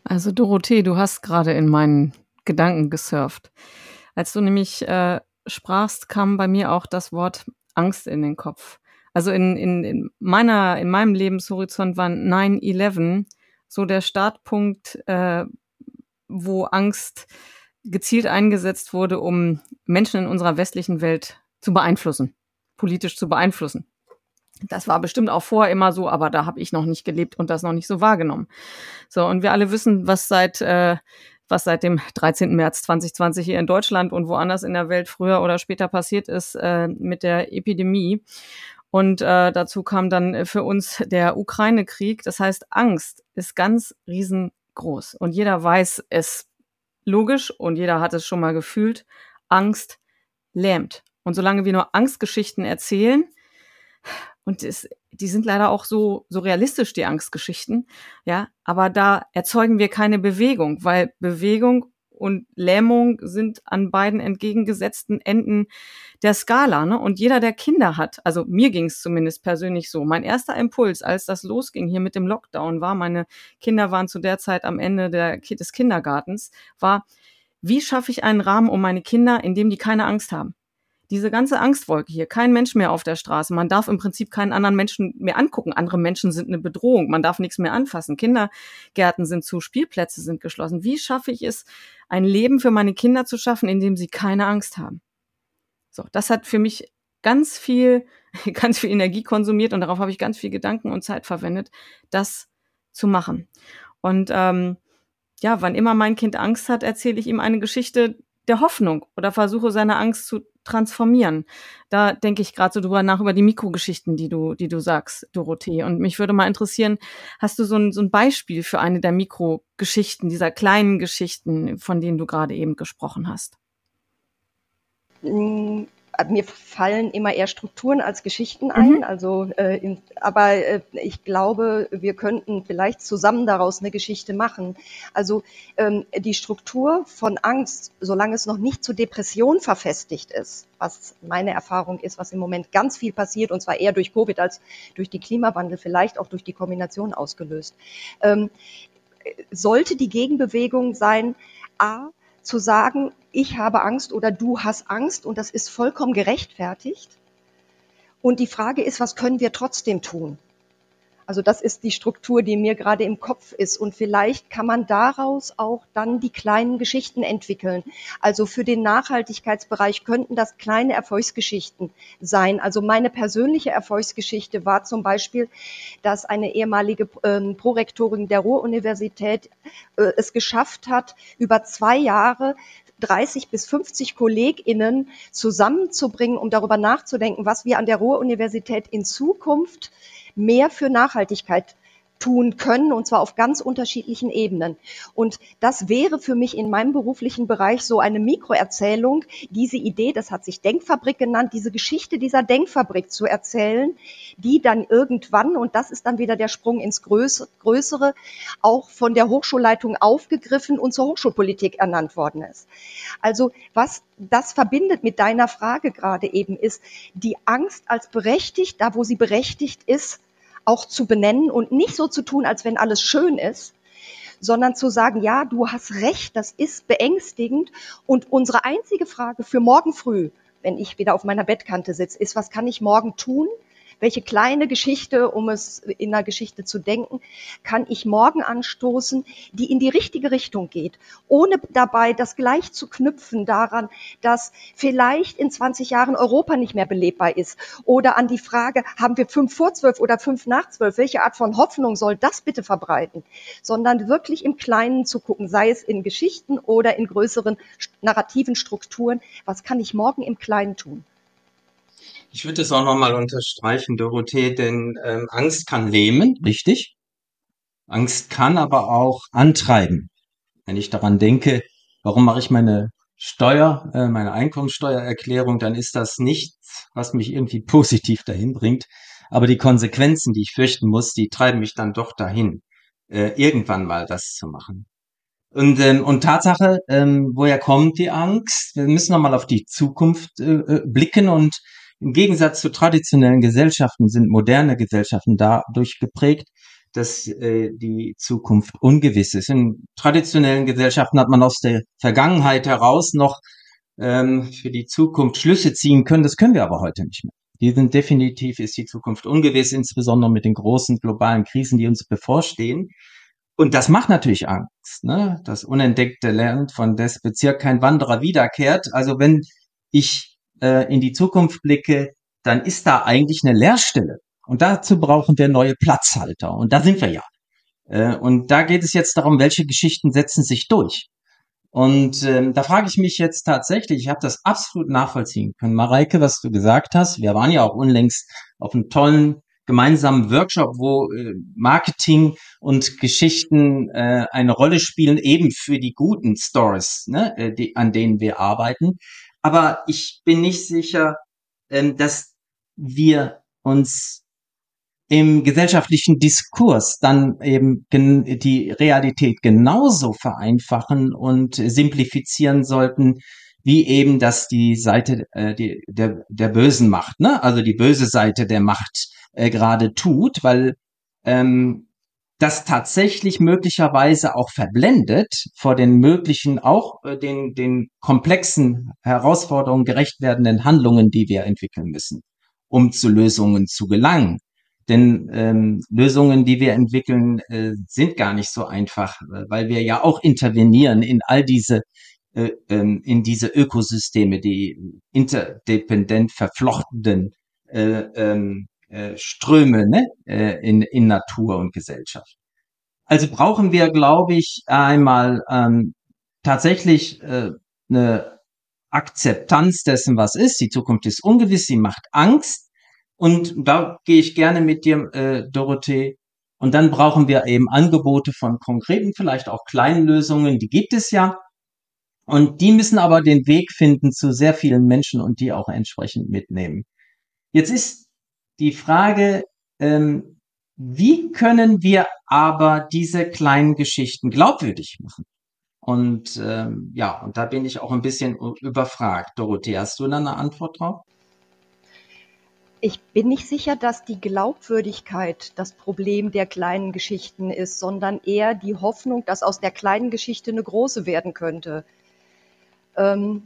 Also Dorothee, du hast gerade in meinen Gedanken gesurft. Als du nämlich äh, sprachst, kam bei mir auch das Wort Angst in den Kopf. Also in, in, in meiner, in meinem Lebenshorizont war 9-11 so der Startpunkt, äh, wo Angst gezielt eingesetzt wurde, um Menschen in unserer westlichen Welt zu beeinflussen, politisch zu beeinflussen. Das war bestimmt auch vorher immer so, aber da habe ich noch nicht gelebt und das noch nicht so wahrgenommen. So, und wir alle wissen, was seit, äh, was seit dem 13. März 2020 hier in Deutschland und woanders in der Welt früher oder später passiert ist äh, mit der Epidemie. Und äh, dazu kam dann für uns der Ukraine-Krieg. Das heißt, Angst ist ganz riesengroß. Und jeder weiß es logisch und jeder hat es schon mal gefühlt, Angst lähmt. Und solange wir nur Angstgeschichten erzählen, und es, die sind leider auch so, so realistisch, die Angstgeschichten, ja, aber da erzeugen wir keine Bewegung, weil Bewegung und Lähmung sind an beiden entgegengesetzten Enden der Skala. Ne? Und jeder, der Kinder hat, also mir ging es zumindest persönlich so, mein erster Impuls, als das losging hier mit dem Lockdown, war, meine Kinder waren zu der Zeit am Ende der, des Kindergartens, war, wie schaffe ich einen Rahmen um meine Kinder, in dem die keine Angst haben? Diese ganze Angstwolke hier, kein Mensch mehr auf der Straße. Man darf im Prinzip keinen anderen Menschen mehr angucken. Andere Menschen sind eine Bedrohung. Man darf nichts mehr anfassen. Kindergärten sind zu, Spielplätze sind geschlossen. Wie schaffe ich es, ein Leben für meine Kinder zu schaffen, in dem sie keine Angst haben? So, das hat für mich ganz viel, [laughs] ganz viel Energie konsumiert und darauf habe ich ganz viel Gedanken und Zeit verwendet, das zu machen. Und ähm, ja, wann immer mein Kind Angst hat, erzähle ich ihm eine Geschichte der Hoffnung oder versuche seine Angst zu transformieren. Da denke ich gerade so drüber nach über die Mikrogeschichten, die du, die du sagst, Dorothee. Und mich würde mal interessieren, hast du so ein, so ein Beispiel für eine der Mikrogeschichten, dieser kleinen Geschichten, von denen du gerade eben gesprochen hast? Mm, mir fallen immer eher Strukturen als Geschichten ein. Mhm. Also, äh, in, aber äh, ich glaube, wir könnten vielleicht zusammen daraus eine Geschichte machen. Also ähm, die Struktur von Angst, solange es noch nicht zur Depression verfestigt ist, was meine Erfahrung ist, was im Moment ganz viel passiert, und zwar eher durch Covid als durch die Klimawandel, vielleicht auch durch die Kombination ausgelöst, ähm, sollte die Gegenbewegung sein, a, zu sagen, ich habe Angst oder du hast Angst und das ist vollkommen gerechtfertigt. Und die Frage ist, was können wir trotzdem tun? Also das ist die Struktur, die mir gerade im Kopf ist. Und vielleicht kann man daraus auch dann die kleinen Geschichten entwickeln. Also für den Nachhaltigkeitsbereich könnten das kleine Erfolgsgeschichten sein. Also meine persönliche Erfolgsgeschichte war zum Beispiel, dass eine ehemalige ähm, Prorektorin der Ruhr-Universität äh, es geschafft hat, über zwei Jahre 30 bis 50 KollegInnen zusammenzubringen, um darüber nachzudenken, was wir an der Ruhr-Universität in Zukunft mehr für Nachhaltigkeit tun können, und zwar auf ganz unterschiedlichen Ebenen. Und das wäre für mich in meinem beruflichen Bereich so eine Mikroerzählung, diese Idee, das hat sich Denkfabrik genannt, diese Geschichte dieser Denkfabrik zu erzählen, die dann irgendwann, und das ist dann wieder der Sprung ins Größere, auch von der Hochschulleitung aufgegriffen und zur Hochschulpolitik ernannt worden ist. Also was das verbindet mit deiner Frage gerade eben ist, die Angst als berechtigt, da wo sie berechtigt ist, auch zu benennen und nicht so zu tun, als wenn alles schön ist, sondern zu sagen, ja, du hast recht, das ist beängstigend. Und unsere einzige Frage für morgen früh, wenn ich wieder auf meiner Bettkante sitze, ist, was kann ich morgen tun? Welche kleine Geschichte, um es in der Geschichte zu denken, kann ich morgen anstoßen, die in die richtige Richtung geht, ohne dabei das gleich zu knüpfen daran, dass vielleicht in 20 Jahren Europa nicht mehr belebbar ist. Oder an die Frage, haben wir fünf vor zwölf oder fünf nach zwölf, welche Art von Hoffnung soll das bitte verbreiten, sondern wirklich im Kleinen zu gucken, sei es in Geschichten oder in größeren narrativen Strukturen, was kann ich morgen im Kleinen tun? Ich würde es auch nochmal unterstreichen, Dorothee, denn ähm, Angst kann lähmen, richtig. Angst kann aber auch antreiben. Wenn ich daran denke, warum mache ich meine Steuer, äh, meine Einkommensteuererklärung, dann ist das nichts, was mich irgendwie positiv dahin bringt. Aber die Konsequenzen, die ich fürchten muss, die treiben mich dann doch dahin, äh, irgendwann mal das zu machen. Und, ähm, und Tatsache, ähm, woher kommt die Angst? Wir müssen nochmal auf die Zukunft äh, äh blicken und im Gegensatz zu traditionellen Gesellschaften sind moderne Gesellschaften dadurch geprägt, dass äh, die Zukunft ungewiss ist. In traditionellen Gesellschaften hat man aus der Vergangenheit heraus noch ähm, für die Zukunft Schlüsse ziehen können. Das können wir aber heute nicht mehr. Die sind definitiv ist die Zukunft ungewiss, insbesondere mit den großen globalen Krisen, die uns bevorstehen. Und das macht natürlich Angst. Ne? Das unentdeckte Land, von des Bezirk kein Wanderer wiederkehrt. Also wenn ich äh, in die Zukunft blicke, dann ist da eigentlich eine Leerstelle. Und dazu brauchen wir neue Platzhalter. Und da sind wir ja. Äh, und da geht es jetzt darum, welche Geschichten setzen sich durch. Und ähm, da frage ich mich jetzt tatsächlich, ich habe das absolut nachvollziehen können. Mareike, was du gesagt hast, wir waren ja auch unlängst auf einem tollen gemeinsamen Workshop, wo äh, Marketing und Geschichten äh, eine Rolle spielen, eben für die guten Stories, ne, äh, die, an denen wir arbeiten. Aber ich bin nicht sicher, ähm, dass wir uns im gesellschaftlichen Diskurs dann eben die Realität genauso vereinfachen und simplifizieren sollten, wie eben das die Seite äh, die, der, der bösen Macht, ne? also die böse Seite der Macht äh, gerade tut, weil ähm, das tatsächlich möglicherweise auch verblendet vor den möglichen, auch äh, den, den komplexen Herausforderungen gerecht werdenden Handlungen, die wir entwickeln müssen, um zu Lösungen zu gelangen. Denn ähm, Lösungen, die wir entwickeln, äh, sind gar nicht so einfach, äh, weil wir ja auch intervenieren in all diese äh, ähm, in diese Ökosysteme, die interdependent verflochtenen äh, ähm, äh, Ströme ne? äh, in, in Natur und Gesellschaft. Also brauchen wir, glaube ich, einmal ähm, tatsächlich äh, eine Akzeptanz dessen, was ist. Die Zukunft ist ungewiss, sie macht Angst. Und da gehe ich gerne mit dir, äh, Dorothee. Und dann brauchen wir eben Angebote von konkreten, vielleicht auch kleinen Lösungen, die gibt es ja. Und die müssen aber den Weg finden zu sehr vielen Menschen und die auch entsprechend mitnehmen. Jetzt ist die Frage, ähm, wie können wir aber diese kleinen Geschichten glaubwürdig machen? Und ähm, ja, und da bin ich auch ein bisschen überfragt. Dorothee, hast du da eine Antwort drauf? Ich bin nicht sicher, dass die Glaubwürdigkeit das Problem der kleinen Geschichten ist, sondern eher die Hoffnung, dass aus der kleinen Geschichte eine große werden könnte. Ähm,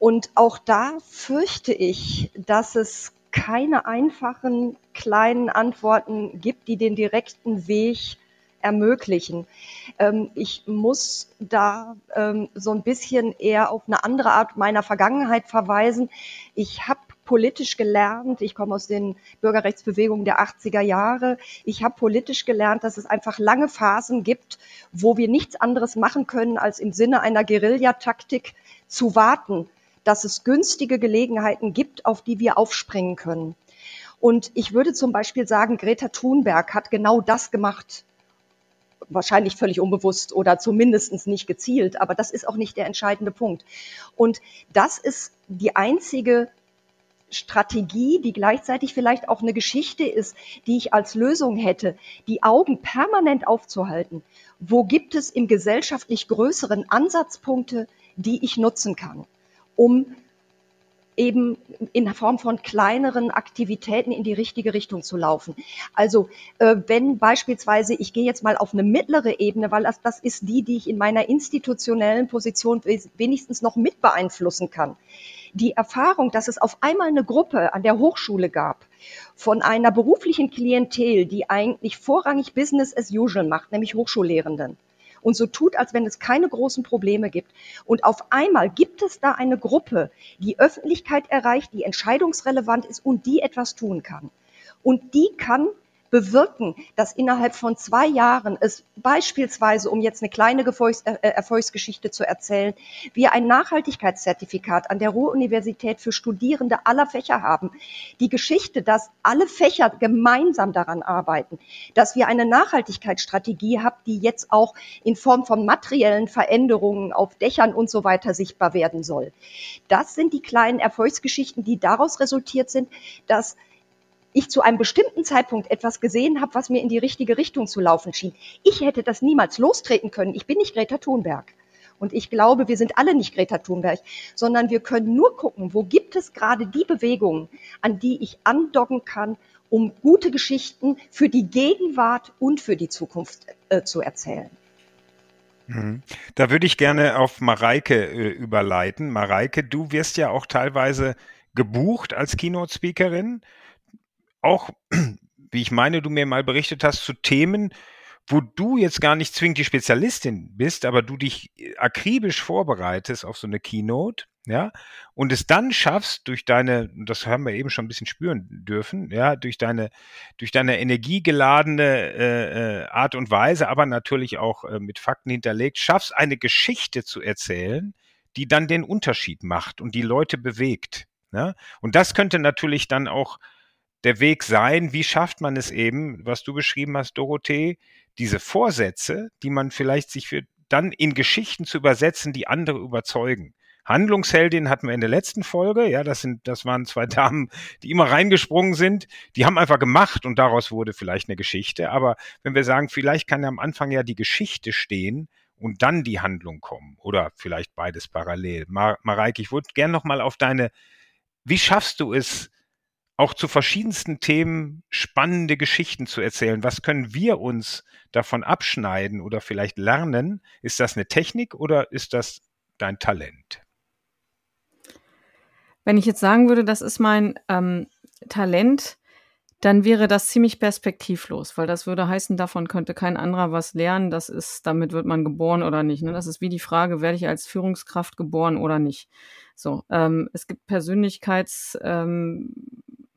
und auch da fürchte ich, dass es keine einfachen kleinen Antworten gibt, die den direkten Weg ermöglichen. Ähm, ich muss da ähm, so ein bisschen eher auf eine andere Art meiner Vergangenheit verweisen. Ich habe politisch gelernt. Ich komme aus den Bürgerrechtsbewegungen der 80er Jahre. Ich habe politisch gelernt, dass es einfach lange Phasen gibt, wo wir nichts anderes machen können, als im Sinne einer Guerillataktik zu warten, dass es günstige Gelegenheiten gibt, auf die wir aufspringen können. Und ich würde zum Beispiel sagen, Greta Thunberg hat genau das gemacht. Wahrscheinlich völlig unbewusst oder zumindest nicht gezielt, aber das ist auch nicht der entscheidende Punkt. Und das ist die einzige Strategie, die gleichzeitig vielleicht auch eine Geschichte ist, die ich als Lösung hätte, die Augen permanent aufzuhalten. Wo gibt es im gesellschaftlich größeren Ansatzpunkte, die ich nutzen kann, um eben in Form von kleineren Aktivitäten in die richtige Richtung zu laufen. Also äh, wenn beispielsweise, ich gehe jetzt mal auf eine mittlere Ebene, weil das, das ist die, die ich in meiner institutionellen Position wenigstens noch mit beeinflussen kann die Erfahrung, dass es auf einmal eine Gruppe an der Hochschule gab von einer beruflichen Klientel, die eigentlich vorrangig Business as usual macht, nämlich Hochschullehrenden und so tut, als wenn es keine großen Probleme gibt. Und auf einmal gibt es da eine Gruppe, die Öffentlichkeit erreicht, die entscheidungsrelevant ist und die etwas tun kann. Und die kann bewirken, dass innerhalb von zwei Jahren es beispielsweise, um jetzt eine kleine Erfolgs äh, Erfolgsgeschichte zu erzählen, wir ein Nachhaltigkeitszertifikat an der Ruhr-Universität für Studierende aller Fächer haben. Die Geschichte, dass alle Fächer gemeinsam daran arbeiten, dass wir eine Nachhaltigkeitsstrategie haben, die jetzt auch in Form von materiellen Veränderungen auf Dächern und so weiter sichtbar werden soll. Das sind die kleinen Erfolgsgeschichten, die daraus resultiert sind, dass ich zu einem bestimmten Zeitpunkt etwas gesehen habe, was mir in die richtige Richtung zu laufen schien. Ich hätte das niemals lostreten können. Ich bin nicht Greta Thunberg. Und ich glaube, wir sind alle nicht Greta Thunberg, sondern wir können nur gucken, wo gibt es gerade die Bewegungen, an die ich andocken kann, um gute Geschichten für die Gegenwart und für die Zukunft äh, zu erzählen. Mhm. Da würde ich gerne auf Mareike äh, überleiten. Mareike, du wirst ja auch teilweise gebucht als Keynote-Speakerin auch, [clears throat] wie ich meine, du mir mal berichtet hast, zu Themen, wo du jetzt gar nicht zwingend die Spezialistin bist, aber du dich äh, akribisch vorbereitest auf so eine Keynote, ja, und es dann schaffst durch deine, das haben wir eben schon ein bisschen spüren dürfen, ja, durch deine, durch deine energiegeladene äh, äh, Art und Weise, aber natürlich auch äh, mit Fakten hinterlegt, schaffst eine Geschichte zu erzählen, die dann den Unterschied macht und die Leute bewegt. Ja? Und das könnte natürlich dann auch der Weg sein, wie schafft man es eben, was du beschrieben hast, Dorothee, diese Vorsätze, die man vielleicht sich für dann in Geschichten zu übersetzen, die andere überzeugen. Handlungsheldin hatten wir in der letzten Folge. Ja, das sind, das waren zwei [laughs] Damen, die immer reingesprungen sind. Die haben einfach gemacht und daraus wurde vielleicht eine Geschichte. Aber wenn wir sagen, vielleicht kann ja am Anfang ja die Geschichte stehen und dann die Handlung kommen oder vielleicht beides parallel. Mar Mareike, ich würde gerne noch mal auf deine, wie schaffst du es, auch zu verschiedensten Themen spannende Geschichten zu erzählen. Was können wir uns davon abschneiden oder vielleicht lernen? Ist das eine Technik oder ist das dein Talent? Wenn ich jetzt sagen würde, das ist mein ähm, Talent, dann wäre das ziemlich perspektivlos, weil das würde heißen, davon könnte kein anderer was lernen. Das ist, damit wird man geboren oder nicht. Ne? Das ist wie die Frage, werde ich als Führungskraft geboren oder nicht? So, ähm, es gibt Persönlichkeits, ähm,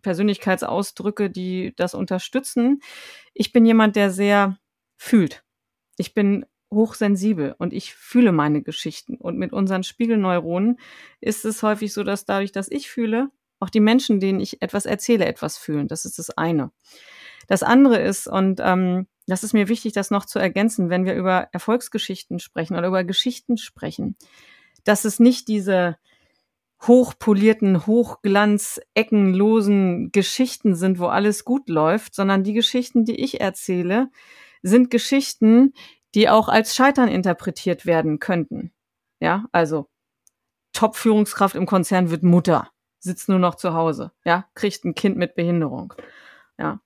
Persönlichkeitsausdrücke, die das unterstützen. Ich bin jemand, der sehr fühlt. Ich bin hochsensibel und ich fühle meine Geschichten. Und mit unseren Spiegelneuronen ist es häufig so, dass dadurch, dass ich fühle, auch die Menschen, denen ich etwas erzähle, etwas fühlen. Das ist das eine. Das andere ist, und ähm, das ist mir wichtig, das noch zu ergänzen, wenn wir über Erfolgsgeschichten sprechen oder über Geschichten sprechen, dass es nicht diese hochpolierten, hochglanz, eckenlosen Geschichten sind, wo alles gut läuft, sondern die Geschichten, die ich erzähle, sind Geschichten, die auch als Scheitern interpretiert werden könnten. Ja, also Top-Führungskraft im Konzern wird Mutter, sitzt nur noch zu Hause, ja, kriegt ein Kind mit Behinderung. Ja,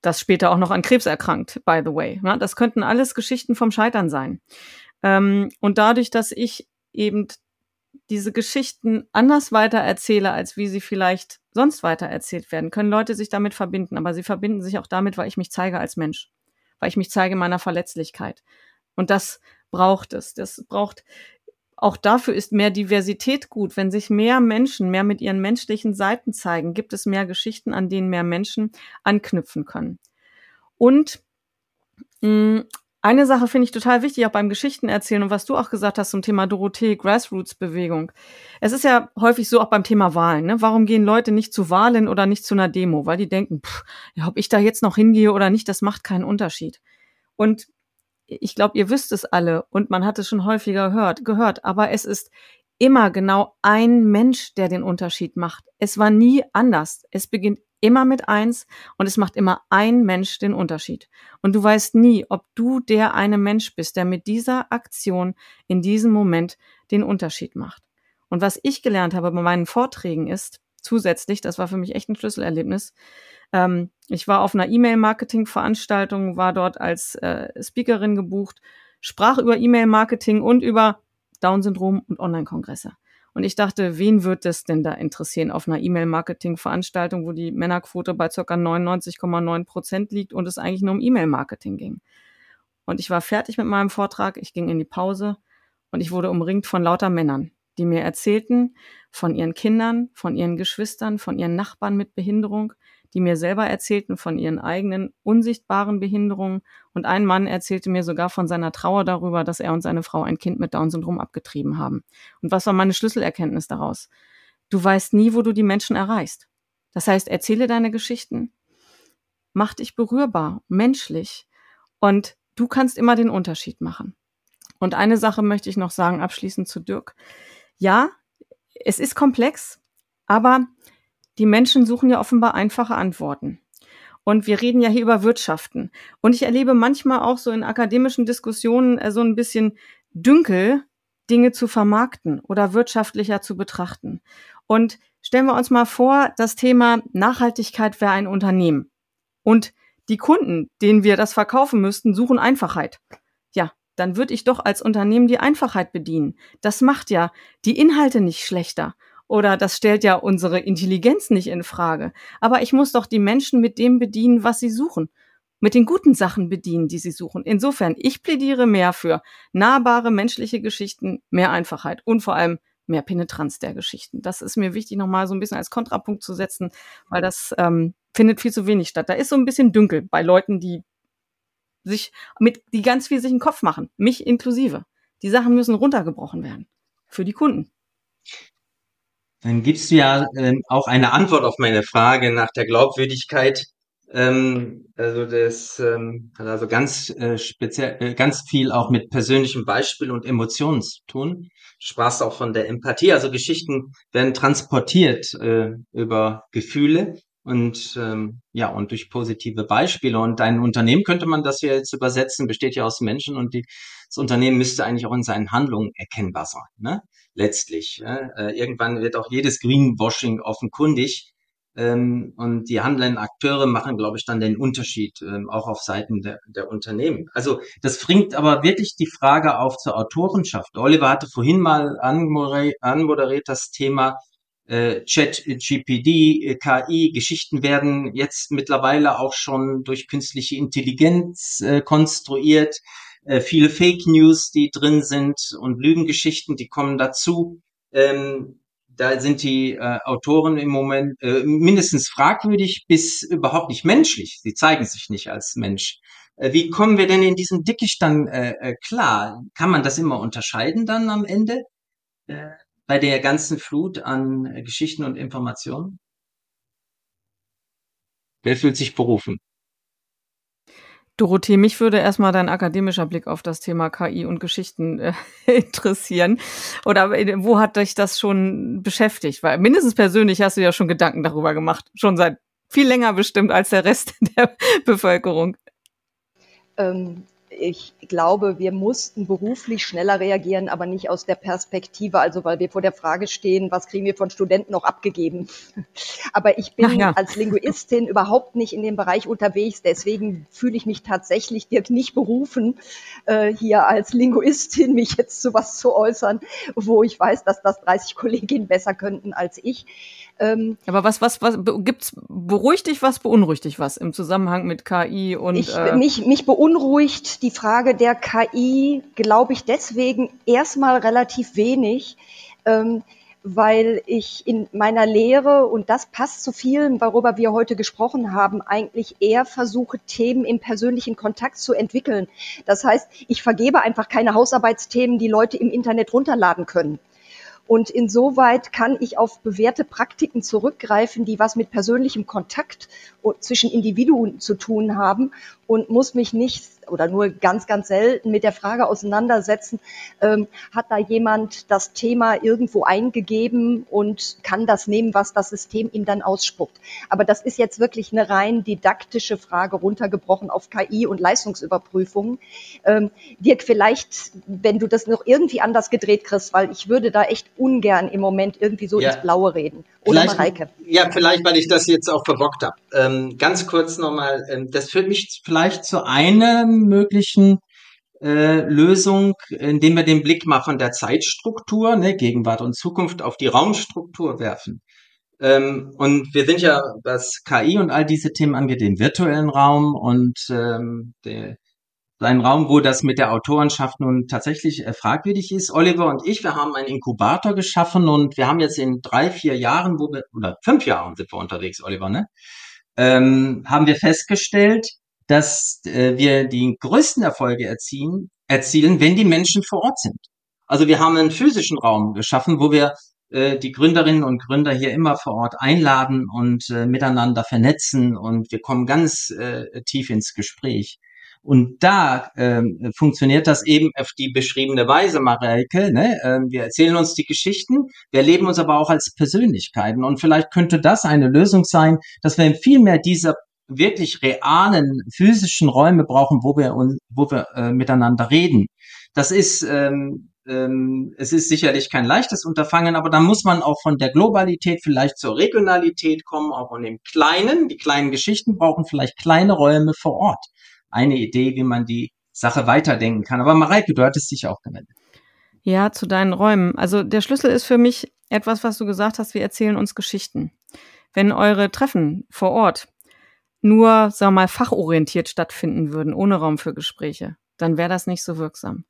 das später auch noch an Krebs erkrankt, by the way. Ja, das könnten alles Geschichten vom Scheitern sein. Ähm, und dadurch, dass ich eben diese Geschichten anders weitererzähle, als wie sie vielleicht sonst weitererzählt werden, können Leute sich damit verbinden. Aber sie verbinden sich auch damit, weil ich mich zeige als Mensch weil ich mich zeige in meiner Verletzlichkeit. Und das braucht es. Das braucht, auch dafür ist mehr Diversität gut. Wenn sich mehr Menschen mehr mit ihren menschlichen Seiten zeigen, gibt es mehr Geschichten, an denen mehr Menschen anknüpfen können. Und mh, eine Sache finde ich total wichtig, auch beim Geschichten erzählen und was du auch gesagt hast zum Thema Dorothee, Grassroots-Bewegung. Es ist ja häufig so auch beim Thema Wahlen. Ne? Warum gehen Leute nicht zu Wahlen oder nicht zu einer Demo? Weil die denken, pff, ja, ob ich da jetzt noch hingehe oder nicht, das macht keinen Unterschied. Und ich glaube, ihr wisst es alle und man hat es schon häufiger gehört, gehört, aber es ist immer genau ein Mensch, der den Unterschied macht. Es war nie anders. Es beginnt immer mit eins und es macht immer ein Mensch den Unterschied. Und du weißt nie, ob du der eine Mensch bist, der mit dieser Aktion in diesem Moment den Unterschied macht. Und was ich gelernt habe bei meinen Vorträgen ist, zusätzlich, das war für mich echt ein Schlüsselerlebnis, ähm, ich war auf einer E-Mail-Marketing-Veranstaltung, war dort als äh, Speakerin gebucht, sprach über E-Mail-Marketing und über Down-Syndrom und Online-Kongresse. Und ich dachte, wen wird es denn da interessieren auf einer E-Mail-Marketing-Veranstaltung, wo die Männerquote bei ca. 99,9 Prozent liegt und es eigentlich nur um E-Mail-Marketing ging. Und ich war fertig mit meinem Vortrag, ich ging in die Pause und ich wurde umringt von lauter Männern, die mir erzählten von ihren Kindern, von ihren Geschwistern, von ihren Nachbarn mit Behinderung, die mir selber erzählten von ihren eigenen unsichtbaren Behinderungen. Und ein Mann erzählte mir sogar von seiner Trauer darüber, dass er und seine Frau ein Kind mit Down-Syndrom abgetrieben haben. Und was war meine Schlüsselerkenntnis daraus? Du weißt nie, wo du die Menschen erreichst. Das heißt, erzähle deine Geschichten, mach dich berührbar, menschlich und du kannst immer den Unterschied machen. Und eine Sache möchte ich noch sagen, abschließend zu Dirk. Ja, es ist komplex, aber die Menschen suchen ja offenbar einfache Antworten. Und wir reden ja hier über Wirtschaften. Und ich erlebe manchmal auch so in akademischen Diskussionen äh, so ein bisschen Dünkel, Dinge zu vermarkten oder wirtschaftlicher zu betrachten. Und stellen wir uns mal vor, das Thema Nachhaltigkeit wäre ein Unternehmen. Und die Kunden, denen wir das verkaufen müssten, suchen Einfachheit. Ja, dann würde ich doch als Unternehmen die Einfachheit bedienen. Das macht ja die Inhalte nicht schlechter oder das stellt ja unsere Intelligenz nicht in Frage. Aber ich muss doch die Menschen mit dem bedienen, was sie suchen. Mit den guten Sachen bedienen, die sie suchen. Insofern, ich plädiere mehr für nahbare menschliche Geschichten, mehr Einfachheit und vor allem mehr Penetranz der Geschichten. Das ist mir wichtig, nochmal so ein bisschen als Kontrapunkt zu setzen, weil das ähm, findet viel zu wenig statt. Da ist so ein bisschen Dünkel bei Leuten, die sich mit, die ganz viel sich in den Kopf machen, mich inklusive. Die Sachen müssen runtergebrochen werden. Für die Kunden. Dann gibst du ja äh, auch eine Antwort auf meine Frage nach der Glaubwürdigkeit Ähm, also das ähm, hat also ganz äh, speziell, äh, ganz viel auch mit persönlichem Beispiel und Emotionen zu tun. Du sprachst auch von der Empathie. Also Geschichten werden transportiert äh, über Gefühle und ähm, ja und durch positive Beispiele. Und ein Unternehmen könnte man das ja jetzt übersetzen, besteht ja aus Menschen und die, das Unternehmen müsste eigentlich auch in seinen Handlungen erkennbar sein. Ne? Letztlich. Ja? Äh, irgendwann wird auch jedes Greenwashing offenkundig ähm, und die handelnden Akteure machen, glaube ich, dann den Unterschied, ähm, auch auf Seiten der, der Unternehmen. Also das bringt aber wirklich die Frage auf zur Autorenschaft. Oliver hatte vorhin mal anmoderiert, das Thema äh, Chat, GPD, äh, KI, Geschichten werden jetzt mittlerweile auch schon durch künstliche Intelligenz äh, konstruiert. Äh, viele Fake News, die drin sind und Lügengeschichten, die kommen dazu. Ähm, da sind die äh, Autoren im Moment äh, mindestens fragwürdig bis überhaupt nicht menschlich. Sie zeigen sich nicht als Mensch. Äh, wie kommen wir denn in diesen Dickicht dann äh, äh, klar? Kann man das immer unterscheiden dann am Ende äh, bei der ganzen Flut an äh, Geschichten und Informationen? Wer fühlt sich berufen? Dorothee, mich würde erstmal dein akademischer Blick auf das Thema KI und Geschichten äh, [laughs] interessieren. Oder wo hat dich das schon beschäftigt? Weil mindestens persönlich hast du ja schon Gedanken darüber gemacht. Schon seit viel länger bestimmt als der Rest [laughs] der Bevölkerung. Ähm, ich glaube, wir mussten beruflich schneller reagieren, aber nicht aus der Perspektive, also weil wir vor der Frage stehen, was kriegen wir von Studenten noch abgegeben. [laughs] Aber ich bin ja. als Linguistin überhaupt nicht in dem Bereich unterwegs. Deswegen fühle ich mich tatsächlich Dirk nicht berufen, äh, hier als Linguistin mich jetzt zu was zu äußern, wo ich weiß, dass das 30 [laughs] Kolleginnen besser könnten als ich. Ähm, Aber was, was, was gibt's beruhigt dich was, beunruhigt dich was im Zusammenhang mit KI und ich, äh mich, mich beunruhigt die Frage der KI, glaube ich, deswegen erstmal relativ wenig. Ähm, weil ich in meiner Lehre, und das passt zu vielen, worüber wir heute gesprochen haben, eigentlich eher versuche, Themen im persönlichen Kontakt zu entwickeln. Das heißt, ich vergebe einfach keine Hausarbeitsthemen, die Leute im Internet runterladen können. Und insoweit kann ich auf bewährte Praktiken zurückgreifen, die was mit persönlichem Kontakt zwischen Individuen zu tun haben und muss mich nicht oder nur ganz, ganz selten mit der Frage auseinandersetzen, ähm, hat da jemand das Thema irgendwo eingegeben und kann das nehmen, was das System ihm dann ausspuckt. Aber das ist jetzt wirklich eine rein didaktische Frage runtergebrochen auf KI und Leistungsüberprüfungen. Ähm, Dirk, vielleicht, wenn du das noch irgendwie anders gedreht kriegst, weil ich würde da echt ungern im Moment irgendwie so ja. ins Blaue reden. Oder Mareike. Ja, vielleicht, weil ich das jetzt auch verbockt habe. Ähm, ganz kurz nochmal, ähm, das führt mich vielleicht zu einer möglichen äh, Lösung, indem wir den Blick mal von der Zeitstruktur, ne, Gegenwart und Zukunft, auf die Raumstruktur werfen. Ähm, und wir sind ja, was KI und all diese Themen angeht, den virtuellen Raum und ähm, der, ein Raum, wo das mit der Autorenschaft nun tatsächlich äh, fragwürdig ist. Oliver und ich, wir haben einen Inkubator geschaffen und wir haben jetzt in drei, vier Jahren, wo wir, oder fünf Jahren sind wir unterwegs, Oliver, ne? Ähm, haben wir festgestellt, dass äh, wir die größten Erfolge erzielen, erzielen, wenn die Menschen vor Ort sind. Also wir haben einen physischen Raum geschaffen, wo wir äh, die Gründerinnen und Gründer hier immer vor Ort einladen und äh, miteinander vernetzen und wir kommen ganz äh, tief ins Gespräch. Und da ähm, funktioniert das eben auf die beschriebene Weise, Mareike. Ne? Ähm, wir erzählen uns die Geschichten, wir erleben uns aber auch als Persönlichkeiten. Und vielleicht könnte das eine Lösung sein, dass wir viel mehr dieser wirklich realen physischen Räume brauchen, wo wir, wo wir äh, miteinander reden. Das ist ähm, ähm, es ist sicherlich kein leichtes Unterfangen, aber da muss man auch von der Globalität vielleicht zur Regionalität kommen, auch von dem Kleinen. Die kleinen Geschichten brauchen vielleicht kleine Räume vor Ort eine Idee, wie man die Sache weiterdenken kann. Aber Mareike, du hattest dich auch gemeldet. Ja, zu deinen Räumen. Also der Schlüssel ist für mich etwas, was du gesagt hast, wir erzählen uns Geschichten. Wenn eure Treffen vor Ort nur, wir mal, fachorientiert stattfinden würden, ohne Raum für Gespräche, dann wäre das nicht so wirksam.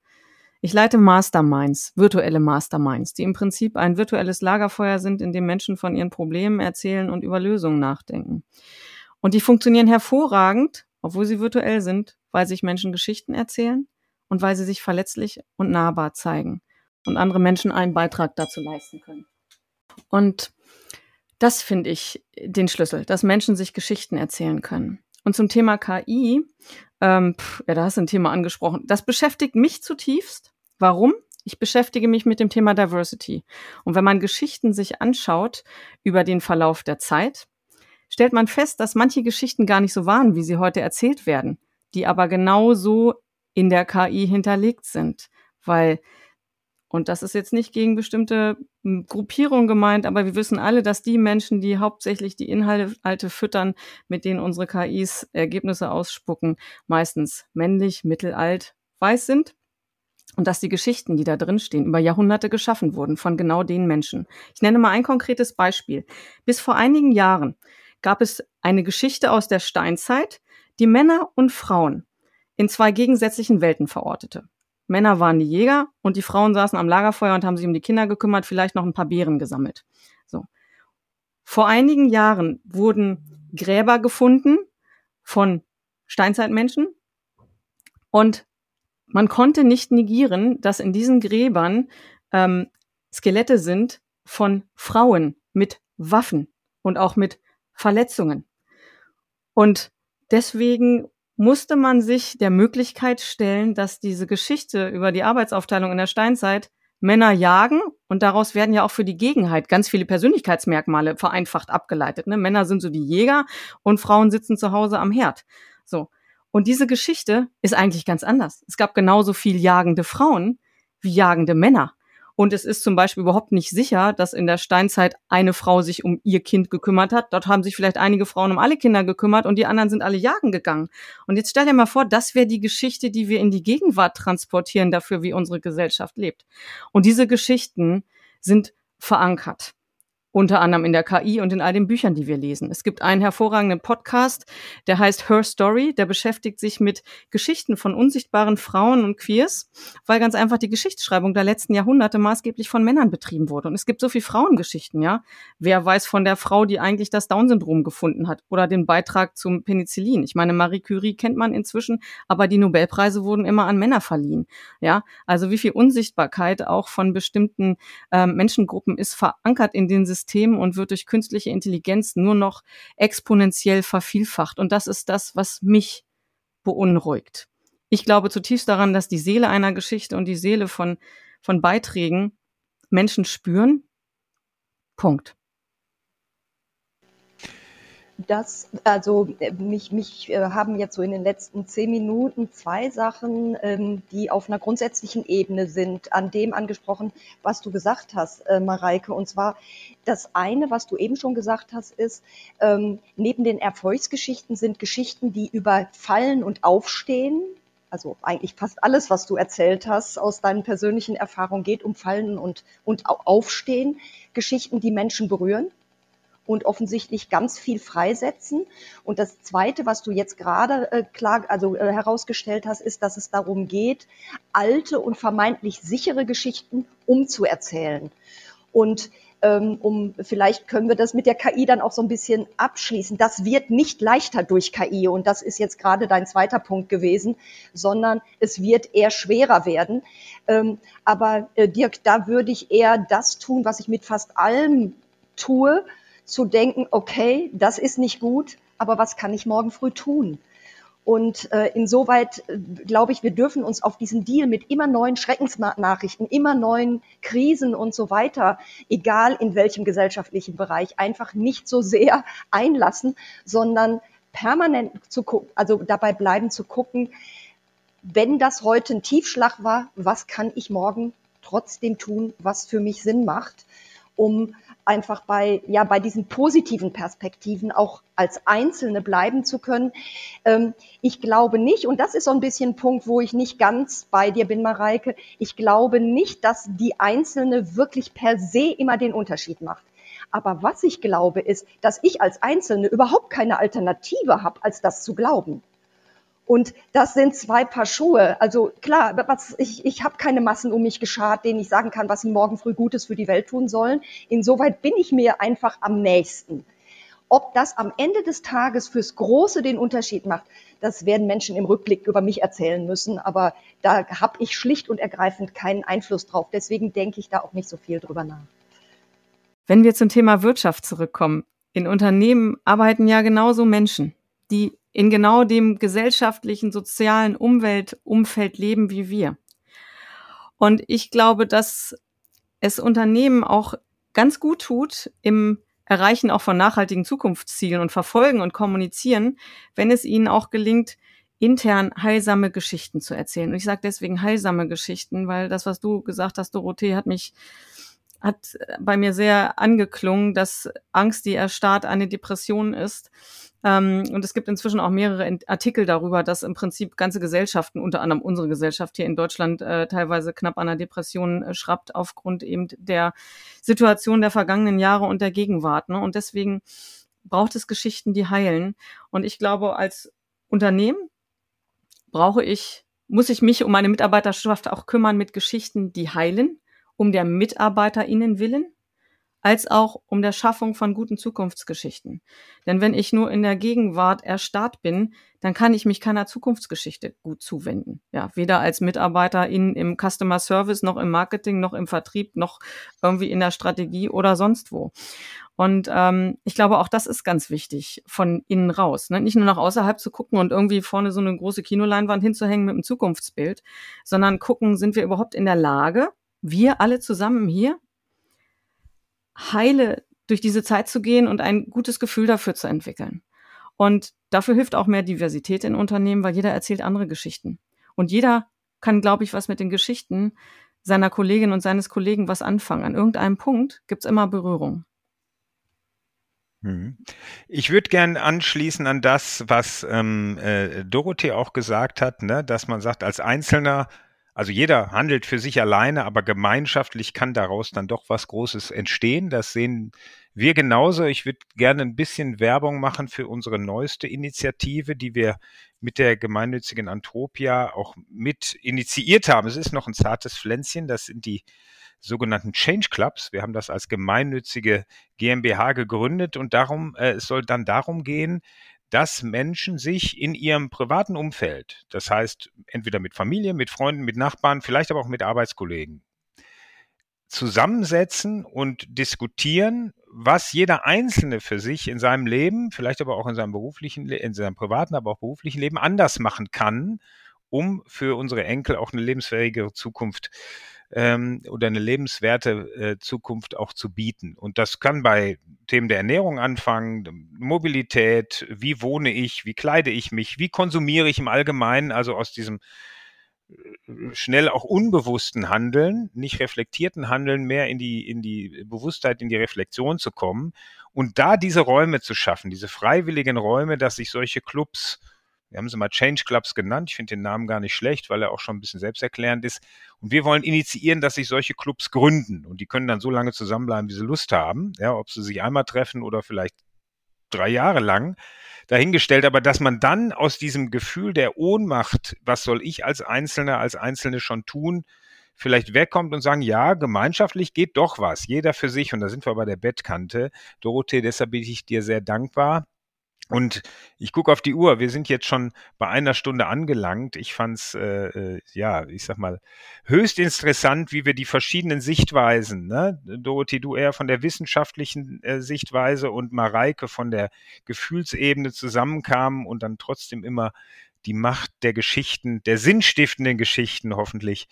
Ich leite Masterminds, virtuelle Masterminds, die im Prinzip ein virtuelles Lagerfeuer sind, in dem Menschen von ihren Problemen erzählen und über Lösungen nachdenken. Und die funktionieren hervorragend, obwohl sie virtuell sind, weil sich Menschen Geschichten erzählen und weil sie sich verletzlich und nahbar zeigen und andere Menschen einen Beitrag dazu leisten können. Und das finde ich den Schlüssel, dass Menschen sich Geschichten erzählen können. Und zum Thema KI, ähm, pff, ja, da hast du ein Thema angesprochen. Das beschäftigt mich zutiefst. Warum? Ich beschäftige mich mit dem Thema Diversity. Und wenn man Geschichten sich anschaut über den Verlauf der Zeit, stellt man fest, dass manche Geschichten gar nicht so waren, wie sie heute erzählt werden, die aber genauso in der KI hinterlegt sind. Weil, und das ist jetzt nicht gegen bestimmte hm, Gruppierungen gemeint, aber wir wissen alle, dass die Menschen, die hauptsächlich die Inhalte füttern, mit denen unsere KIs Ergebnisse ausspucken, meistens männlich, mittelalt, weiß sind und dass die Geschichten, die da drin stehen, über Jahrhunderte geschaffen wurden von genau den Menschen. Ich nenne mal ein konkretes Beispiel. Bis vor einigen Jahren gab es eine Geschichte aus der Steinzeit, die Männer und Frauen in zwei gegensätzlichen Welten verortete. Männer waren die Jäger und die Frauen saßen am Lagerfeuer und haben sich um die Kinder gekümmert, vielleicht noch ein paar Beeren gesammelt. So. Vor einigen Jahren wurden Gräber gefunden von Steinzeitmenschen und man konnte nicht negieren, dass in diesen Gräbern ähm, Skelette sind von Frauen mit Waffen und auch mit Verletzungen. Und deswegen musste man sich der Möglichkeit stellen, dass diese Geschichte über die Arbeitsaufteilung in der Steinzeit Männer jagen und daraus werden ja auch für die Gegenheit ganz viele Persönlichkeitsmerkmale vereinfacht abgeleitet. Ne? Männer sind so die Jäger und Frauen sitzen zu Hause am Herd. So. Und diese Geschichte ist eigentlich ganz anders. Es gab genauso viel jagende Frauen wie jagende Männer. Und es ist zum Beispiel überhaupt nicht sicher, dass in der Steinzeit eine Frau sich um ihr Kind gekümmert hat. Dort haben sich vielleicht einige Frauen um alle Kinder gekümmert und die anderen sind alle jagen gegangen. Und jetzt stell dir mal vor, das wäre die Geschichte, die wir in die Gegenwart transportieren dafür, wie unsere Gesellschaft lebt. Und diese Geschichten sind verankert unter anderem in der KI und in all den Büchern, die wir lesen. Es gibt einen hervorragenden Podcast, der heißt Her Story, der beschäftigt sich mit Geschichten von unsichtbaren Frauen und Queers, weil ganz einfach die Geschichtsschreibung der letzten Jahrhunderte maßgeblich von Männern betrieben wurde. Und es gibt so viel Frauengeschichten, ja. Wer weiß von der Frau, die eigentlich das Down-Syndrom gefunden hat oder den Beitrag zum Penicillin? Ich meine, Marie Curie kennt man inzwischen, aber die Nobelpreise wurden immer an Männer verliehen, ja. Also wie viel Unsichtbarkeit auch von bestimmten äh, Menschengruppen ist verankert in den Systemen System und wird durch künstliche Intelligenz nur noch exponentiell vervielfacht. Und das ist das, was mich beunruhigt. Ich glaube zutiefst daran, dass die Seele einer Geschichte und die Seele von, von Beiträgen Menschen spüren. Punkt das, also mich, mich äh, haben jetzt so in den letzten zehn Minuten zwei Sachen, ähm, die auf einer grundsätzlichen Ebene sind, an dem angesprochen, was du gesagt hast, äh, Mareike. Und zwar das eine, was du eben schon gesagt hast, ist, ähm, neben den Erfolgsgeschichten sind Geschichten, die über Fallen und Aufstehen, also eigentlich fast alles, was du erzählt hast aus deinen persönlichen Erfahrungen, geht um Fallen und, und Aufstehen, Geschichten, die Menschen berühren und offensichtlich ganz viel freisetzen. Und das Zweite, was du jetzt gerade äh, klar, also äh, herausgestellt hast, ist, dass es darum geht, alte und vermeintlich sichere Geschichten umzuerzählen. Und ähm, um vielleicht können wir das mit der KI dann auch so ein bisschen abschließen. Das wird nicht leichter durch KI und das ist jetzt gerade dein zweiter Punkt gewesen, sondern es wird eher schwerer werden. Ähm, aber äh, Dirk, da würde ich eher das tun, was ich mit fast allem tue, zu denken, okay, das ist nicht gut, aber was kann ich morgen früh tun? Und äh, insoweit äh, glaube ich, wir dürfen uns auf diesen Deal mit immer neuen Schreckensnachrichten, immer neuen Krisen und so weiter, egal in welchem gesellschaftlichen Bereich, einfach nicht so sehr [laughs] einlassen, sondern permanent zu gucken, also dabei bleiben zu gucken, wenn das heute ein Tiefschlag war, was kann ich morgen trotzdem tun, was für mich Sinn macht, um einfach bei, ja, bei diesen positiven Perspektiven auch als Einzelne bleiben zu können. Ähm, ich glaube nicht, und das ist so ein bisschen ein Punkt, wo ich nicht ganz bei dir bin, Mareike, ich glaube nicht, dass die Einzelne wirklich per se immer den Unterschied macht. Aber was ich glaube, ist, dass ich als Einzelne überhaupt keine Alternative habe, als das zu glauben. Und das sind zwei Paar Schuhe. Also klar, was, ich, ich habe keine Massen um mich geschart, denen ich sagen kann, was sie morgen früh Gutes für die Welt tun sollen. Insoweit bin ich mir einfach am nächsten. Ob das am Ende des Tages fürs Große den Unterschied macht, das werden Menschen im Rückblick über mich erzählen müssen. Aber da habe ich schlicht und ergreifend keinen Einfluss drauf. Deswegen denke ich da auch nicht so viel drüber nach. Wenn wir zum Thema Wirtschaft zurückkommen, in Unternehmen arbeiten ja genauso Menschen, die in genau dem gesellschaftlichen, sozialen Umwelt, Umfeld leben wie wir. Und ich glaube, dass es Unternehmen auch ganz gut tut im Erreichen auch von nachhaltigen Zukunftszielen und verfolgen und kommunizieren, wenn es ihnen auch gelingt, intern heilsame Geschichten zu erzählen. Und ich sage deswegen heilsame Geschichten, weil das, was du gesagt hast, Dorothee, hat mich hat bei mir sehr angeklungen, dass Angst die erstarrt eine Depression ist. Ähm, und es gibt inzwischen auch mehrere Artikel darüber, dass im Prinzip ganze Gesellschaften, unter anderem unsere Gesellschaft hier in Deutschland, äh, teilweise knapp an einer Depression äh, schrappt aufgrund eben der Situation der vergangenen Jahre und der Gegenwart. Ne? Und deswegen braucht es Geschichten, die heilen. Und ich glaube, als Unternehmen brauche ich, muss ich mich um meine Mitarbeiterschaft auch kümmern mit Geschichten, die heilen, um der MitarbeiterInnen willen, als auch um der Schaffung von guten Zukunftsgeschichten. Denn wenn ich nur in der Gegenwart erstarrt bin, dann kann ich mich keiner Zukunftsgeschichte gut zuwenden. Ja, weder als Mitarbeiterin im Customer Service, noch im Marketing, noch im Vertrieb, noch irgendwie in der Strategie oder sonst wo. Und ähm, ich glaube, auch das ist ganz wichtig von innen raus. Ne? Nicht nur nach außerhalb zu gucken und irgendwie vorne so eine große Kinoleinwand hinzuhängen mit einem Zukunftsbild, sondern gucken, sind wir überhaupt in der Lage, wir alle zusammen hier heile durch diese Zeit zu gehen und ein gutes Gefühl dafür zu entwickeln. Und dafür hilft auch mehr Diversität in Unternehmen, weil jeder erzählt andere Geschichten. Und jeder kann, glaube ich, was mit den Geschichten seiner Kollegin und seines Kollegen was anfangen. An irgendeinem Punkt gibt's immer Berührung. Mhm. Ich würde gern anschließen an das, was ähm, äh, Dorothee auch gesagt hat, ne? dass man sagt, als Einzelner also jeder handelt für sich alleine, aber gemeinschaftlich kann daraus dann doch was Großes entstehen. Das sehen wir genauso. Ich würde gerne ein bisschen Werbung machen für unsere neueste Initiative, die wir mit der gemeinnützigen Antropia auch mit initiiert haben. Es ist noch ein zartes Pflänzchen. Das sind die sogenannten Change Clubs. Wir haben das als gemeinnützige GmbH gegründet und darum, äh, es soll dann darum gehen, dass Menschen sich in ihrem privaten Umfeld, das heißt entweder mit Familie, mit Freunden, mit Nachbarn, vielleicht aber auch mit Arbeitskollegen, zusammensetzen und diskutieren, was jeder Einzelne für sich in seinem Leben, vielleicht aber auch in seinem beruflichen, in seinem privaten, aber auch beruflichen Leben anders machen kann, um für unsere Enkel auch eine lebensfähigere Zukunft ähm, oder eine lebenswerte äh, Zukunft auch zu bieten. Und das kann bei Themen der Ernährung anfangen, Mobilität, wie wohne ich, wie kleide ich mich, wie konsumiere ich im Allgemeinen, also aus diesem äh, schnell auch unbewussten Handeln, nicht reflektierten Handeln mehr in die, in die Bewusstheit, in die Reflexion zu kommen und da diese Räume zu schaffen, diese freiwilligen Räume, dass sich solche Clubs wir haben sie mal Change Clubs genannt. Ich finde den Namen gar nicht schlecht, weil er auch schon ein bisschen selbsterklärend ist. Und wir wollen initiieren, dass sich solche Clubs gründen. Und die können dann so lange zusammenbleiben, wie sie Lust haben. Ja, ob sie sich einmal treffen oder vielleicht drei Jahre lang dahingestellt, aber dass man dann aus diesem Gefühl der Ohnmacht, was soll ich als Einzelner, als Einzelne schon tun, vielleicht wegkommt und sagen, ja, gemeinschaftlich geht doch was, jeder für sich. Und da sind wir bei der Bettkante. Dorothee, deshalb bin ich dir sehr dankbar. Und ich gucke auf die Uhr. Wir sind jetzt schon bei einer Stunde angelangt. Ich fand's äh, äh, ja, ich sag mal, höchst interessant, wie wir die verschiedenen Sichtweisen, ne? Dorothee, du eher von der wissenschaftlichen äh, Sichtweise und Mareike von der Gefühlsebene zusammenkamen und dann trotzdem immer die Macht der Geschichten, der sinnstiftenden Geschichten hoffentlich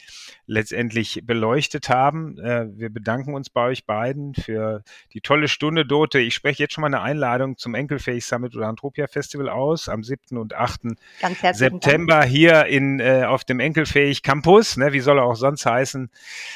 letztendlich beleuchtet haben. Äh, wir bedanken uns bei euch beiden für die tolle Stunde, Dote. Ich spreche jetzt schon mal eine Einladung zum Enkelfähig Summit oder Antropia Festival aus am 7. und 8. September Dank. hier in, äh, auf dem Enkelfähig Campus. Ne, wie soll er auch sonst heißen?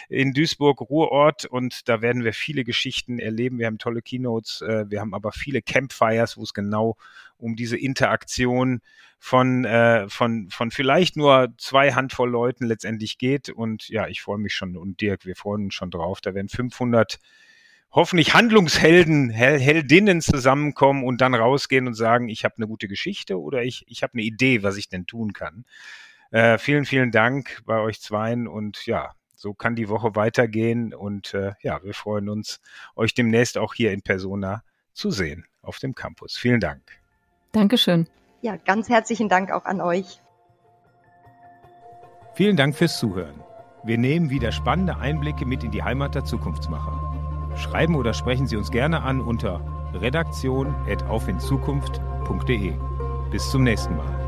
In Duisburg, Ruhrort. Und da werden wir viele Geschichten erleben. Wir haben tolle Keynotes. Äh, wir haben aber viele Campfires, wo es genau um diese Interaktion von, äh, von, von vielleicht nur zwei Handvoll Leuten letztendlich geht. Und ja, ich freue mich schon und Dirk, wir freuen uns schon drauf. Da werden 500 hoffentlich Handlungshelden, Hel Heldinnen zusammenkommen und dann rausgehen und sagen, ich habe eine gute Geschichte oder ich, ich habe eine Idee, was ich denn tun kann. Äh, vielen, vielen Dank bei euch zweien und ja, so kann die Woche weitergehen und äh, ja, wir freuen uns, euch demnächst auch hier in Persona zu sehen auf dem Campus. Vielen Dank. Dankeschön. Ja, ganz herzlichen Dank auch an euch. Vielen Dank fürs Zuhören. Wir nehmen wieder spannende Einblicke mit in die Heimat der Zukunftsmacher. Schreiben oder sprechen Sie uns gerne an unter redaktion.aufinzukunft.de. Bis zum nächsten Mal.